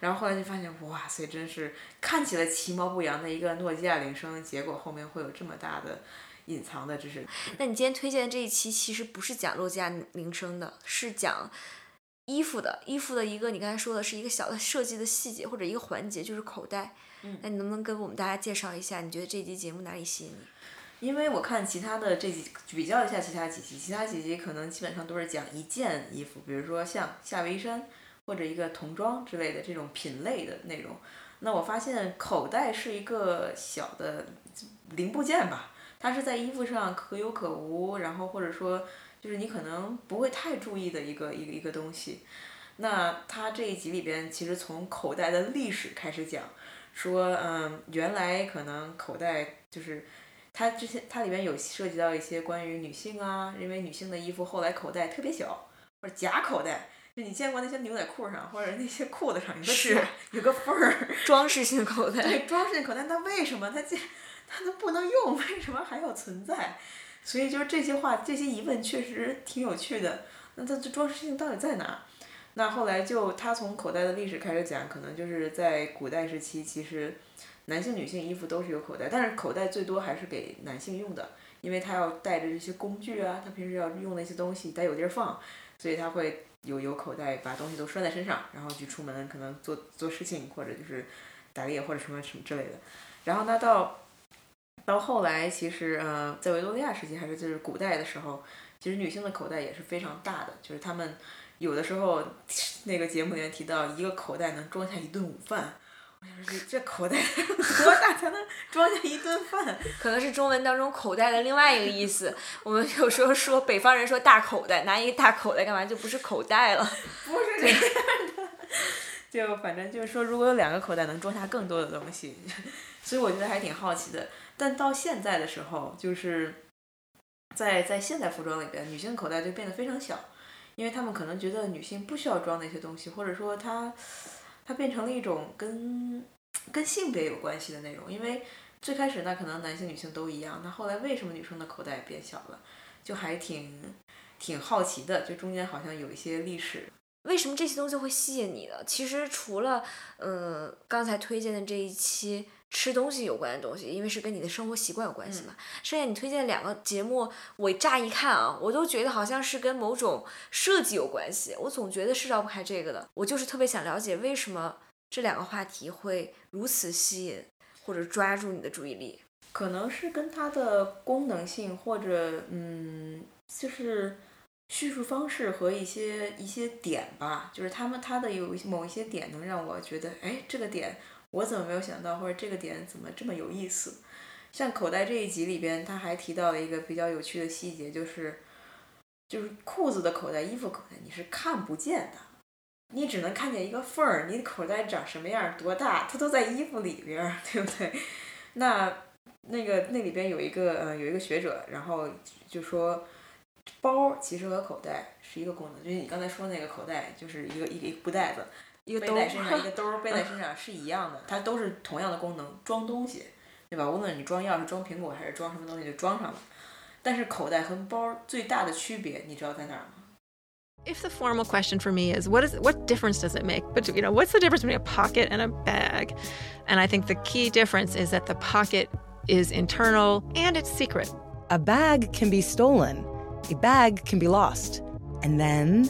然后后来就发现，哇塞，真是看起来其貌不扬的一个诺基亚铃声，结果后面会有这么大的隐藏的知识。那你今天推荐的这一期其实不是讲诺基亚铃声的，是讲衣服的。衣服的一个你刚才说的是一个小的设计的细节或者一个环节，就是口袋。嗯。那你能不能跟我们大家介绍一下，你觉得这集节目哪里吸引你？因为我看其他的这几比较一下其他几集，其他几集可能基本上都是讲一件衣服，比如说像夏威夷衫。或者一个童装之类的这种品类的内容，那我发现口袋是一个小的零部件吧，它是在衣服上可有可无，然后或者说就是你可能不会太注意的一个一个一个东西。那它这一集里边其实从口袋的历史开始讲，说嗯原来可能口袋就是它之前它里面有涉及到一些关于女性啊，因为女性的衣服后来口袋特别小或者假口袋。就你见过那些牛仔裤上或者那些裤子上有个有个缝儿，装饰性口袋。对，装饰性口袋，那为什么它这它都不能用？为什么还要存在？所以就是这些话，这些疑问确实挺有趣的。那它这装饰性到底在哪？那后来就他从口袋的历史开始讲，可能就是在古代时期，其实男性、女性衣服都是有口袋，但是口袋最多还是给男性用的，因为他要带着这些工具啊，他平时要用那些东西得有地儿放，所以他会。有有口袋，把东西都拴在身上，然后去出门，可能做做事情，或者就是打猎或者什么什么之类的。然后呢，到到后来，其实呃，在维多利亚时期还是就是古代的时候，其实女性的口袋也是非常大的，就是她们有的时候那个节目里面提到，一个口袋能装下一顿午饭。这这口袋 多大才能装下一顿饭？可能是中文当中“口袋”的另外一个意思。我们有时候说北方人说大口袋，拿一个大口袋干嘛？就不是口袋了。不是这样的。就反正就是说，如果有两个口袋，能装下更多的东西。所以我觉得还挺好奇的。但到现在的时候，就是在在现代服装里边，女性口袋就变得非常小，因为他们可能觉得女性不需要装那些东西，或者说她。它变成了一种跟跟性别有关系的内容，因为最开始那可能男性女性都一样，那后来为什么女生的口袋变小了，就还挺挺好奇的，就中间好像有一些历史。为什么这些东西会吸引你呢？其实除了嗯刚才推荐的这一期。吃东西有关的东西，因为是跟你的生活习惯有关系嘛。剩下你推荐两个节目，我乍一看啊，我都觉得好像是跟某种设计有关系。我总觉得是绕不开这个的。我就是特别想了解为什么这两个话题会如此吸引或者抓住你的注意力。可能是跟它的功能性或者嗯，就是叙述方式和一些一些点吧。就是他们他的有某一些点能让我觉得，哎，这个点。我怎么没有想到，或者这个点怎么这么有意思？像口袋这一集里边，他还提到了一个比较有趣的细节，就是，就是裤子的口袋、衣服口袋你是看不见的，你只能看见一个缝儿，你的口袋长什么样、多大，它都在衣服里边，对不对？那那个那里边有一个呃有一个学者，然后就说，包其实和口袋是一个功能，就是你刚才说那个口袋就是一个一个一个布袋子。一个兜儿背在身上，一个兜儿背在身上是一样的，它都是同样的功能，装东西，对吧？无论你装钥匙、装苹果还是装什么东西，就装上了。但是口袋和包最大的区别，你知道在哪儿吗？ If the formal question for me is what is what difference does it make? But you know, what's the difference between a pocket and a bag? And I think the key difference is that the pocket is internal and it's secret. A bag can be stolen, a bag can be lost. And then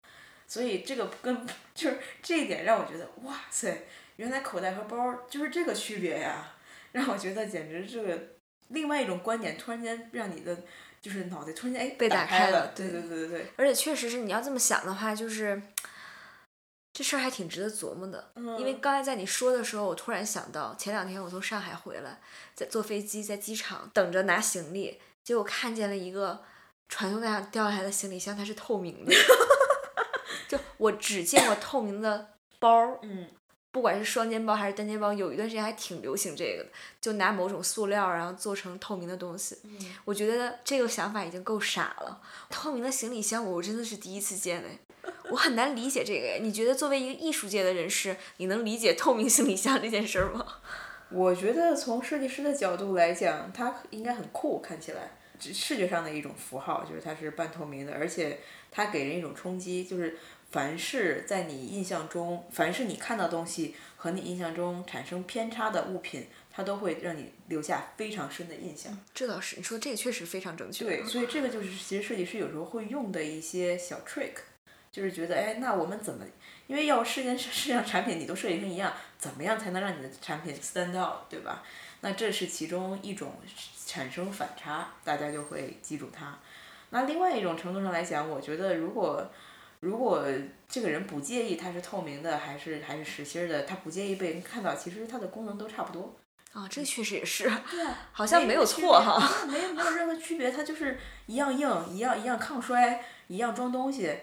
所以这个跟就是这一点让我觉得，哇塞，原来口袋和包就是这个区别呀，让我觉得简直这个另外一种观点，突然间让你的就是脑袋突然间哎被打打开了了，对对对对对，而且确实是你要这么想的话，就是这事儿还挺值得琢磨的。嗯因为刚才在你说的时候，我突然想到，前两天我从上海回来，在坐飞机，在机场等着拿行李，结果看见了一个传送带上掉下来的行李箱，它是透明的。就我只见过透明的包儿，嗯，不管是双肩包还是单肩包，有一段时间还挺流行这个的，就拿某种塑料然后做成透明的东西。我觉得这个想法已经够傻了。透明的行李箱，我真的是第一次见哎，我很难理解这个哎。你觉得作为一个艺术界的人士，你能理解透明行李箱这件事儿吗？我觉得从设计师的角度来讲，它应该很酷，看起来只视觉上的一种符号，就是它是半透明的，而且它给人一种冲击，就是凡是在你印象中，凡是你看到东西和你印象中产生偏差的物品，它都会让你留下非常深的印象。这倒是，你说这个确实非常正确。对，所以这个就是其实设计师有时候会用的一些小 trick，就是觉得哎，那我们怎么，因为要世界上产品你都设计成一样，怎么样才能让你的产品 stand out，对吧？那这是其中一种产生反差，大家就会记住它。那另外一种程度上来讲，我觉得如果如果这个人不介意它是透明的还是还是实心儿的，他不介意被人看到，其实它的功能都差不多。啊，这确实也是，对啊，好像没有错哈。没有没有任何区别，它就是一样硬，一样一样抗摔，一样装东西，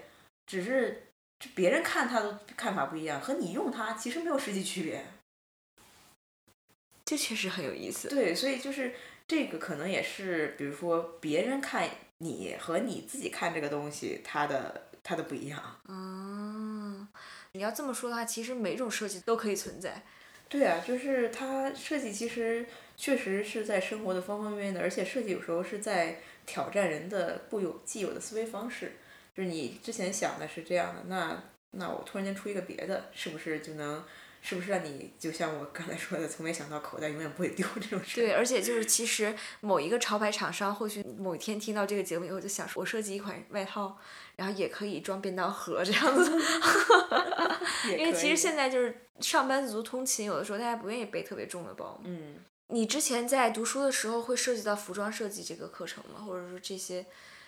只是就别人看它的看法不一样，和你用它其实没有实际区别。这确实很有意思。对，所以就是这个可能也是，比如说别人看你和你自己看这个东西，它的它的不一样。嗯，你要这么说的话，其实每种设计都可以存在。对啊，就是它设计其实确实是在生活的方方面面的，而且设计有时候是在挑战人的固有既有的思维方式。就是你之前想的是这样的，那那我突然间出一个别的，是不是就能，是不是让你就像我刚才说的，从没想到口袋永远不会丢这种事？对，而且就是其实某一个潮牌厂商，或许某一天听到这个节目以后，就想说，我设计一款外套，然后也可以装便当盒这样子。因为其实现在就是上班族通勤，有的时候大家不愿意背特别重的包。嗯，你之前在读书的时候会涉及到服装设计这个课程吗？或者说这些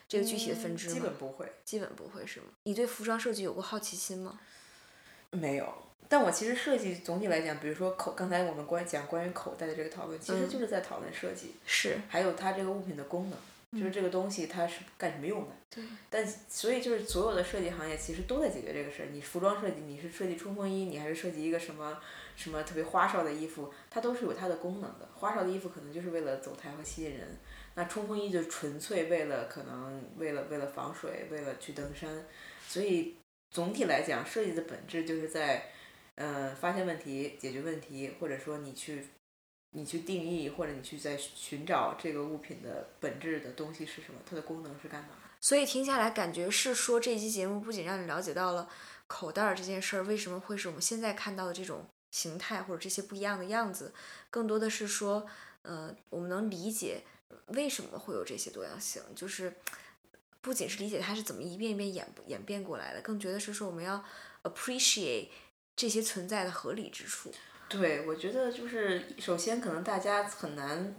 这个具体的分支吗？嗯基本不会，基本不会是吗？你对服装设计有过好奇心吗？没有。但我其实设计总体来讲，比如说口，刚才我们关讲关于口袋的这个讨论，其实嗯就是在讨论设计，是，还有它这个物品的功能，就是这个东西它是干什么用的。对。但所以就是所有的设计行业其实都在解决这个事儿。你服装设计，你是设计冲锋衣，你还是设计一个什么什么特别花哨的衣服，它都是有它的功能的。花哨的衣服可能就是为了走台和吸引人，那冲锋衣就纯粹为了可能为了为了防水，为了去登山。所以总体来讲，设计的本质就是在呃发现问题、解决问题，或者说你去你去定义，或者你去在寻找这个物品的本质的东西是什么，它的功能是干嘛。所以听下来感觉是说这期节目不仅让你了解到了口袋儿这件事儿为什么会是我们现在看到的这种形态或者这些不一样的样子，更多的是说，呃，我们能理解为什么会有这些多样性，就是不仅是理解它是怎么一遍一遍演演变过来的，更觉得是说我们要 appreciate 这些存在的合理之处。对，我觉得就是首先可能大家很难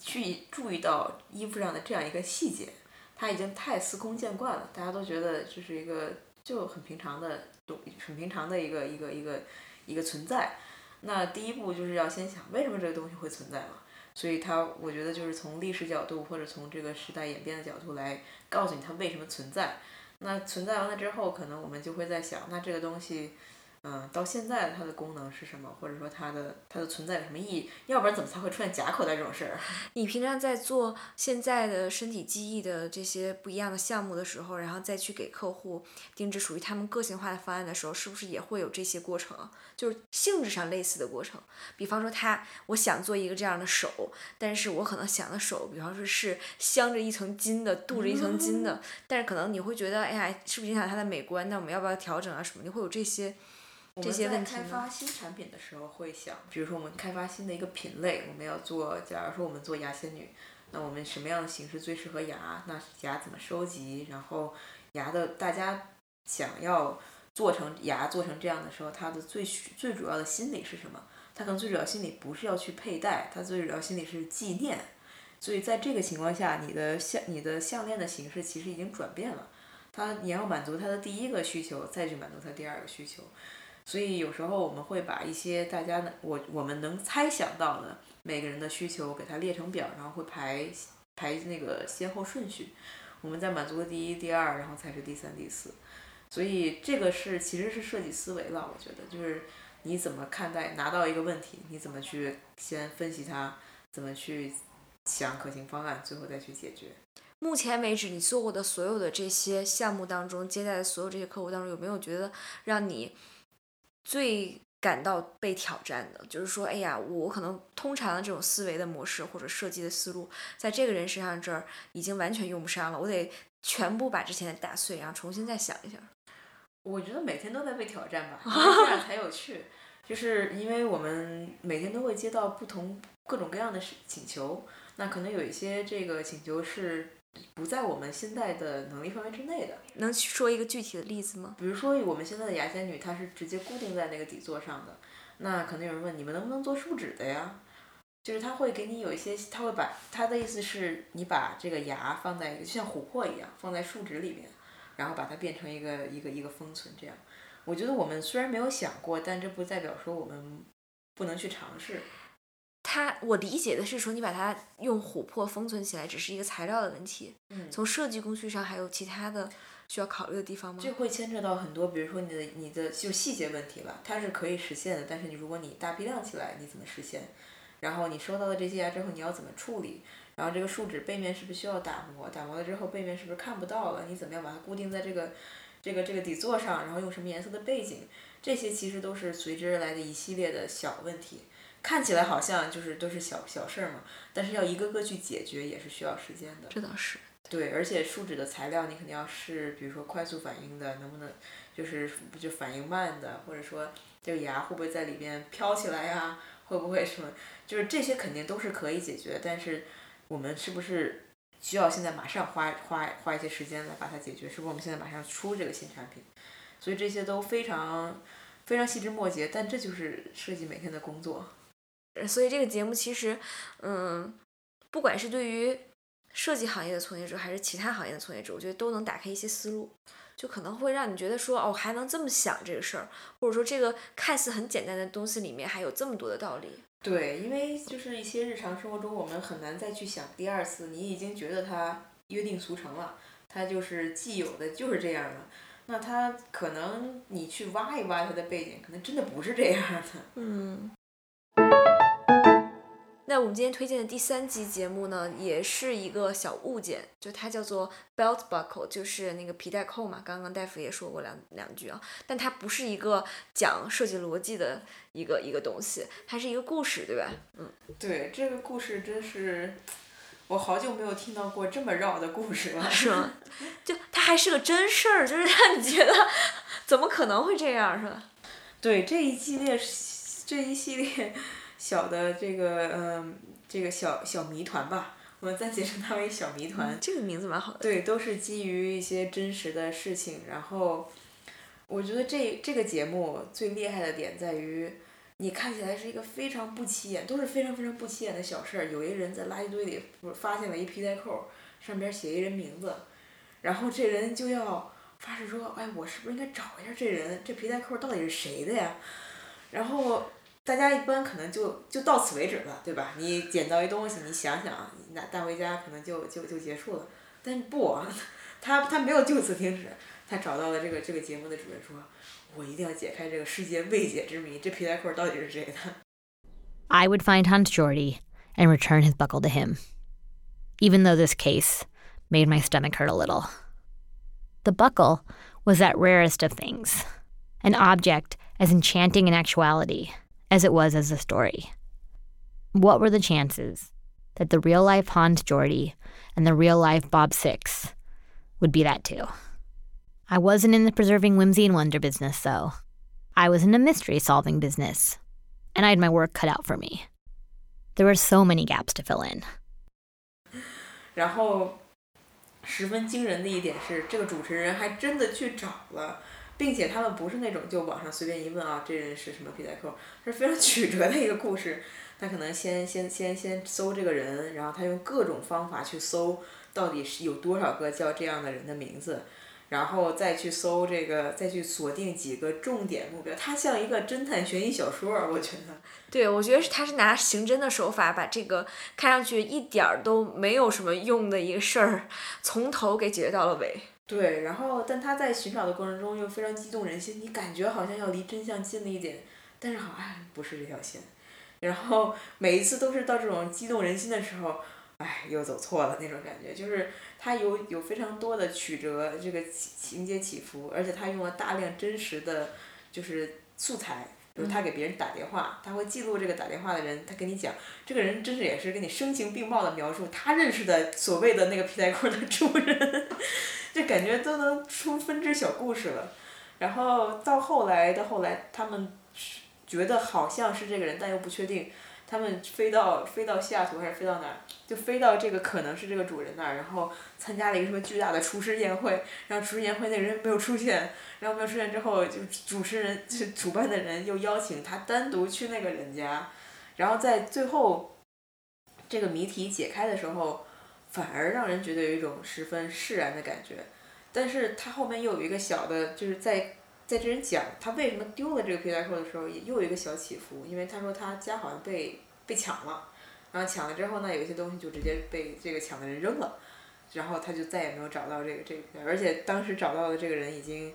去注意到衣服上的这样一个细节，它已经太司空见惯了，大家都觉得这是一个就很平常的东，很平常的一个一个一个一个存在。那第一步就是要先想为什么这个东西会存在嘛。所以它，我觉得就是从历史角度或者从这个时代演变的角度来告诉你它为什么存在。那存在完了之后，可能我们就会在想，那这个东西。嗯，到现在它的功能是什么，或者说它的它的存在有什么意义？要不然怎么才会出现假口袋这种事儿？你平常在做现在的身体记忆的这些不一样的项目的时候，然后再去给客户定制属于他们个性化的方案的时候，是不是也会有这些过程？就是性质上类似的过程。比方说，他我想做一个这样的手，但是我可能想的手，比方说是镶着一层金的，镀着一层金的，但是可能你会觉得，哎呀，是不是影响它的美观？那我们要不要调整啊？什么？你会有这些？我们在开发新产品的时候会想，比如说我们开发新的一个品类，我们要做，假如说我们做牙仙女，那我们什么样的形式最适合牙？那牙怎么收集？然后牙的大家想要做成牙做成这样的时候，它的最最主要的心理是什么？它可能最主要心理不是要去佩戴，它最主要心理是纪念。所以在这个情况下，你的项你的项链的形式其实已经转变了，它你要满足它的第一个需求，再去满足它第二个需求。所以有时候我们会把一些大家的我我们能猜想到的每个人的需求给它列成表，然后会排排那个先后顺序，我们在满足了第一、第二，然后才是第三、第四。所以这个是其实是设计思维了，我觉得就是你怎么看待拿到一个问题，你怎么去先分析它，怎么去想可行方案，最后再去解决。目前为止，你做过的所有的这些项目当中，接待的所有这些客户当中，有没有觉得让你？最感到被挑战的，就是说，哎呀，我可能通常的这种思维的模式或者设计的思路，在这个人身上这儿已经完全用不上了，我得全部把之前的打碎，然后重新再想一下。我觉得每天都在被挑战吧，这样才有趣。就是因为我们每天都会接到不同各种各样的请求，那可能有一些这个请求是。不在我们现在的能力范围之内的，能说一个具体的例子吗？比如说我们现在的牙仙女，它是直接固定在那个底座上的，那可能有人问你们能不能做树脂的呀？就是他会给你有一些，他会把他的意思是你把这个牙放在一个就像琥珀一样放在树脂里面，然后把它变成一个一个一个封存这样。我觉得我们虽然没有想过，但这不代表说我们不能去尝试。它，我理解的是说，你把它用琥珀封存起来，只是一个材料的问题。嗯，从设计工序上还有其他的需要考虑的地方吗？这会牵扯到很多，比如说你的你的就细节问题吧。它是可以实现的，但是你如果你大批量起来，你怎么实现？然后你收到了这些牙之后，你要怎么处理？然后这个树脂背面是不是需要打磨？打磨了之后，背面是不是看不到了？你怎么样把它固定在这个这个这个底座上？然后用什么颜色的背景？这些其实都是随之而来的一系列的小问题。看起来好像就是都是小小事儿嘛，但是要一个个去解决也是需要时间的。这倒是。对，而且树脂的材料你肯定要试，比如说快速反应的，能不能就是就反应慢的，或者说这个牙会不会在里边飘起来呀？会不会什么？就是这些肯定都是可以解决，但是我们是不是需要现在马上花花花一些时间来把它解决？是不是我们现在马上出这个新产品？所以这些都非常非常细枝末节，但这就是设计每天的工作。所以这个节目其实，嗯，不管是对于设计行业的从业者，还是其他行业的从业者，我觉得都能打开一些思路，就可能会让你觉得说，哦，还能这么想这个事儿，或者说这个看似很简单的东西里面还有这么多的道理。对，因为就是一些日常生活中我们很难再去想第二次，你已经觉得它约定俗成了，它就是既有的就是这样的，那它可能你去挖一挖它的背景，可能真的不是这样的。嗯。那我们今天推荐的第三集节目呢，也是一个小物件，就它叫做 belt buckle，就是那个皮带扣嘛。刚刚大夫也说过两两句啊，但它不是一个讲设计逻辑的一个一个东西，它是一个故事，对吧？嗯，对，这个故事真是我好久没有听到过这么绕的故事了。是吗？就它还是个真事儿，就是让你觉得怎么可能会这样，是吧？对，这一系列这一系列。小的这个嗯，这个小小谜团吧，我们暂且称它为小谜团。这个名字蛮好的。对，都是基于一些真实的事情。然后，我觉得这这个节目最厉害的点在于，你看起来是一个非常不起眼，都是非常非常不起眼的小事儿。有一人在垃圾堆里发现了一皮带扣，上边写一人名字，然后这人就要发誓说：“哎，我是不是应该找一下这人？这皮带扣到底是谁的呀？”然后大家一般可能就就到此为止了，对吧？你捡到一东西，你想想，你拿带回家可能就就就结束了。但是不，他他没有就此停止，他找到了这个这个节目的主人说，我一定要解开这个世界未解之谜，这皮带扣到底是谁的？ I would find Hans Jordy and return his buckle to him, even though this case made my stomach hurt a little. The buckle was that rarest of things, an object as enchanting in actuality as it was as a story. What were the chances that the real life Hans Jordy and the real life Bob Six would be that too? I wasn't in the preserving whimsy and wonder business, though. I was in a mystery solving business and I had my work cut out for me. There were so many gaps to fill in. 然后十分惊人的一点是，这个主持人还真的去找了， 并且他们不是那种就网上随便一问啊，这人是什么皮带扣，是非常 曲折的一个故事。他可能先先先先搜这个人，然后他用各种方法去搜，到底是有多少个叫这样的人的名字，然后再去搜这个，再去锁定几个重点目标。他像一个侦探悬疑小说，我觉得。对，我觉得是他是拿刑侦的手法，把这个看上去一点儿都没有什么用的一个事儿，从头给解决到了尾。对，然后但他在寻找的过程中又非常激动人心，你感觉好像要离真相近了一点，但是好像不是这条线。然后每一次都是到这种激动人心的时候，哎，又走错了那种感觉，就是他有有非常多的曲折，这个情情节起伏，而且他用了大量真实的就是素材。比如他给别人打电话，他会记录这个打电话的人，他跟你讲，这个人真是也是跟你声情并茂的描述他认识的所谓的那个皮带裤的主人，就感觉都能出分支小故事了。然后到后来的后来，他们觉得好像是这个人，但又不确定。他们飞到飞到西雅图还是飞到哪儿？就飞到这个可能是这个主人那儿，然后参加了一个什么巨大的厨师宴会，然后厨师宴会那人没有出现，然后没有出现之后，就主持人就主办的人又邀请他单独去那个人家，然后在最后这个谜题解开的时候，反而让人觉得有一种十分释然的感觉。但是他后面又有一个小的，就是在在这人讲他为什么丢了这个皮带扣的时候，也又有一个小起伏，因为他说他家好像被被抢了，然后抢了之后呢，有一些东西就直接被这个抢的人扔了，然后他就再也没有找到这个这个，而且当时找到的这个人已经。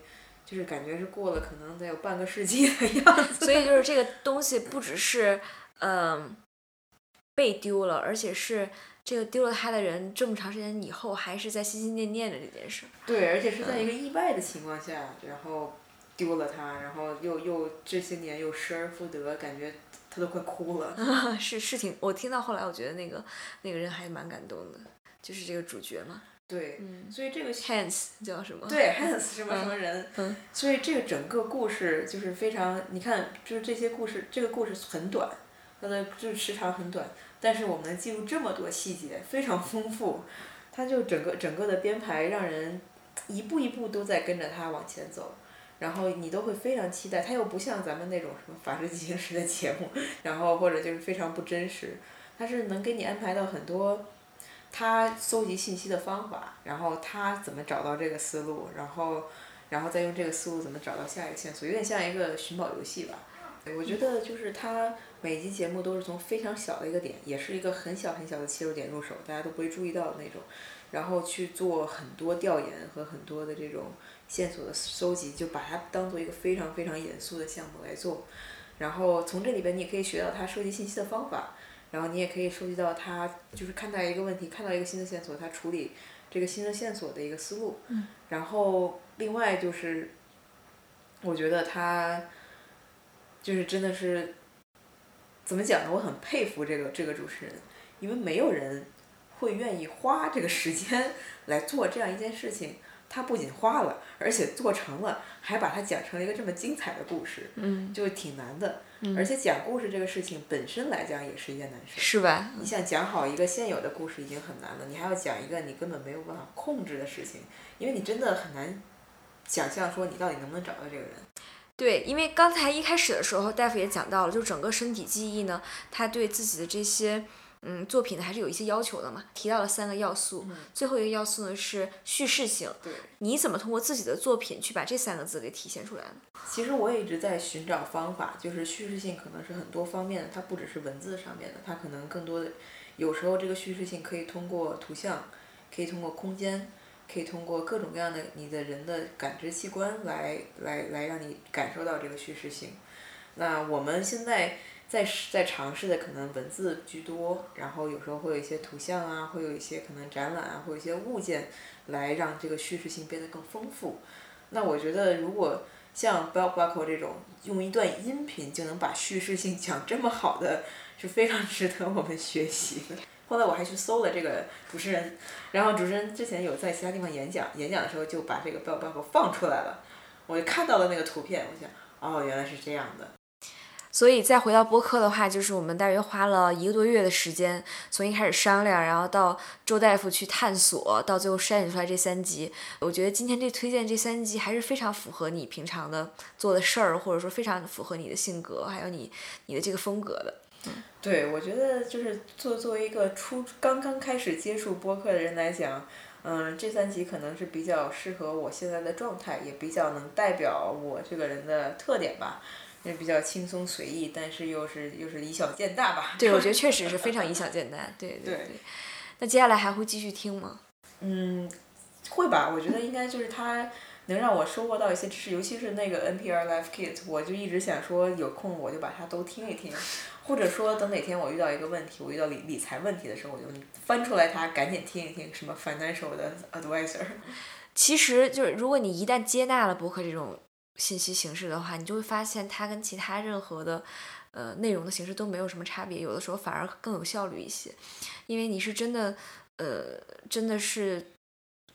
就是感觉是过了可能得有半个世纪的样子，所以就是这个东西不只是嗯、被丢了，而且是这个丢了他的人这么长时间以后还是在心心念念的这件事。对，而且是在一个意外的情况下，然后丢了他，然后又又这些年又失而复得，感觉他都快哭了。是是挺，我听到后来我觉得那个那个人还蛮感动的，就是这个主角嘛对，嗯所以这个，Hans 叫什么？对 Hans 什么什么人，嗯所以这个整个故事就是非常，你看，就是这些故事，这个故事很短，它的就是时长很短，但是我们能记录这么多细节，非常丰富，它就整个整个的编排让人一步一步都在跟着它往前走。然后你都会非常期待，它又不像咱们那种什么《法制进行时》的节目，然后或者就是非常不真实，它是能给你安排到很多他搜集信息的方法，然后他怎么找到这个思路，然后，然后再用这个思路怎么找到下一个线索，有点像一个寻宝游戏吧。对我觉得就是他每集节目都是从非常小的一个点，也是一个很小很小的切入点入手，大家都不会注意到的那种，然后去做很多调研和很多的这种线索的搜集，就把它当做一个非常非常严肃的项目来做。然后从这里边你也可以学到他收集信息的方法。然后你也可以收集到他就是看待一个问题，看到一个新的线索，他处理这个新的线索的一个思路。嗯。然后另外就是，我觉得他就是真的是怎么讲呢？我很佩服这个这个主持人，因为没有人会愿意花这个时间 来做这样一件事情。他不仅花了，而且做成了，还把它讲成了一个这么精彩的故事，嗯，就挺难的。嗯而且讲故事这个事情本身来讲也是一件难事。是吧？你想讲好一个现有的故事已经很难了，你还要讲一个你根本没有办法控制的事情，因为你真的很难想象说你到底能不能找到这个人。对，因为刚才一开始的时候，大夫也讲到了，就整个身体记忆呢，他对自己的这些嗯作品呢还是有一些要求的嘛，提到了三个要素，嗯最后一个要素呢是叙事性，对，你怎么通过自己的作品去把这三个字给体现出来呢？其实我也一直在寻找方法，就是叙事性可能是很多方面的，它不只是文字上面的，它可能更多的，有时候这个叙事性可以通过图像，可以通过空间，可以通过各种各样的你的人的感知器官来来来让你感受到这个叙事性。那我们现在在在尝试的可能文字居多，然后有时候会有一些图像啊，会有一些可能展览啊，会有一些物件来让这个叙事性变得更丰富。那我觉得如果像 Bell Buckle 这种用一段音频就能把叙事性讲这么好的，是非常值得我们学习的。后来我还去搜了这个主持人，然后主持人之前有在其他地方演讲，演讲的时候就把这个 Bell Buckle 放出来了，我就看到了那个图片，我想，哦，原来是这样的。所以再回到播客的话，就是我们大约花了一个多月的时间，从一开始商量，然后到周大夫去探索，到最后筛选出来这三集。我觉得今天这推荐这三集还是非常符合你平常的做的事儿，或者说非常符合你的性格，还有你你的这个风格的。对，我觉得就是作作为一个初刚刚开始接触播客的人来讲，嗯，这三集可能是比较适合我现在的状态，也比较能代表我这个人的特点吧。也比较轻松随意，但是又是又是以小见大吧。对，我觉得 确实是非常以小见大。对对对。那接下来还会继续听吗？嗯，会吧。我觉得应该就是它能让我收获到一些知识，尤其是那个 NPR Life Kit，我就一直想说有空我就把它都听一听，或者说等哪天我遇到一个问题，我遇到理理财问题的时候，我就翻出来它赶紧听一听，什么 Financial 的 Advisor。其实就是如果你一旦接纳了博客这种。信息形式的话，你就会发现它跟其他任何的，呃，内容的形式都没有什么差别，有的时候反而更有效率一些，因为你是真的，呃，真的是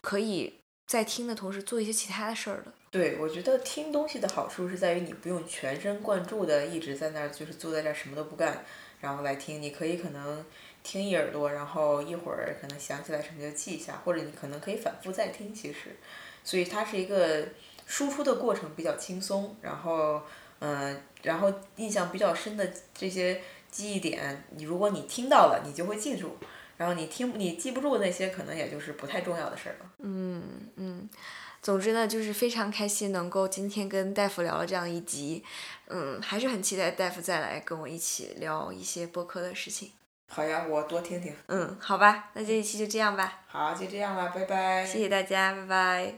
可以在听的同时做一些其他的事儿的。对，我觉得听东西的好处是在于你不用全神贯注的一直在那儿，就是坐在这儿什么都不干，然后来听。你可以可能听一耳朵，然后一会儿可能想起来什么就记一下，或者你可能可以反复再听。其实，所以它是一个。输出的过程比较轻松，然后，嗯，然后印象比较深的这些记忆点，你如果你听到了，你就会记住，然后你听你记不住那些，可能也就是不太重要的事儿了。嗯嗯，总之呢，就是非常开心能够今天跟大夫聊了这样一集，嗯，还是很期待大夫再来跟我一起聊一些播客的事情。好呀，我多听听。嗯，好吧，那这一期就这样吧。好，就这样了，拜拜。谢谢大家，拜拜。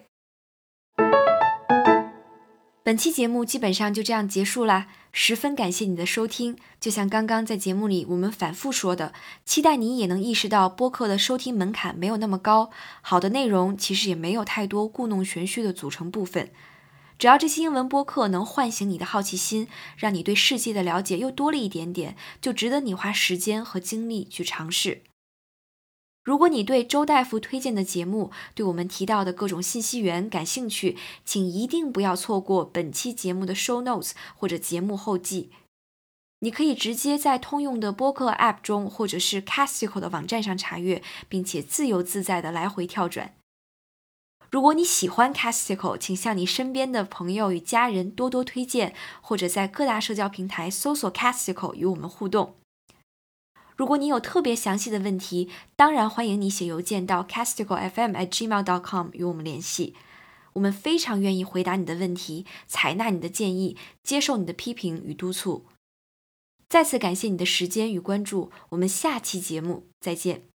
本期节目基本上就这样结束啦，十分感谢你的收听。就像刚刚在节目里我们反复说的，期待你也能意识到播客的收听门槛没有那么高，好的内容其实也没有太多故弄玄虚的组成部分。只要这些英文播客能唤醒你的好奇心，让你对世界的了解又多了一点点，就值得你花时间和精力去尝试。如果你对周大夫推荐的节目，对我们提到的各种信息源感兴趣，请一定不要错过本期节目的 show notes 或者节目后记。你可以直接在通用的播客 app 中，或者是 Castico 的网站上查阅，并且自由自在的来回跳转。如果你喜欢 Castico，请向你身边的朋友与家人多多推荐，或者在各大社交平台搜索 Castico 与我们互动。如果你有特别详细的问题，当然欢迎你写邮件到 casticofm@gmail.com 与我们联系。我们非常愿意回答你的问题，采纳你的建议，接受你的批评与督促。再次感谢你的时间与关注，我们下期节目再见。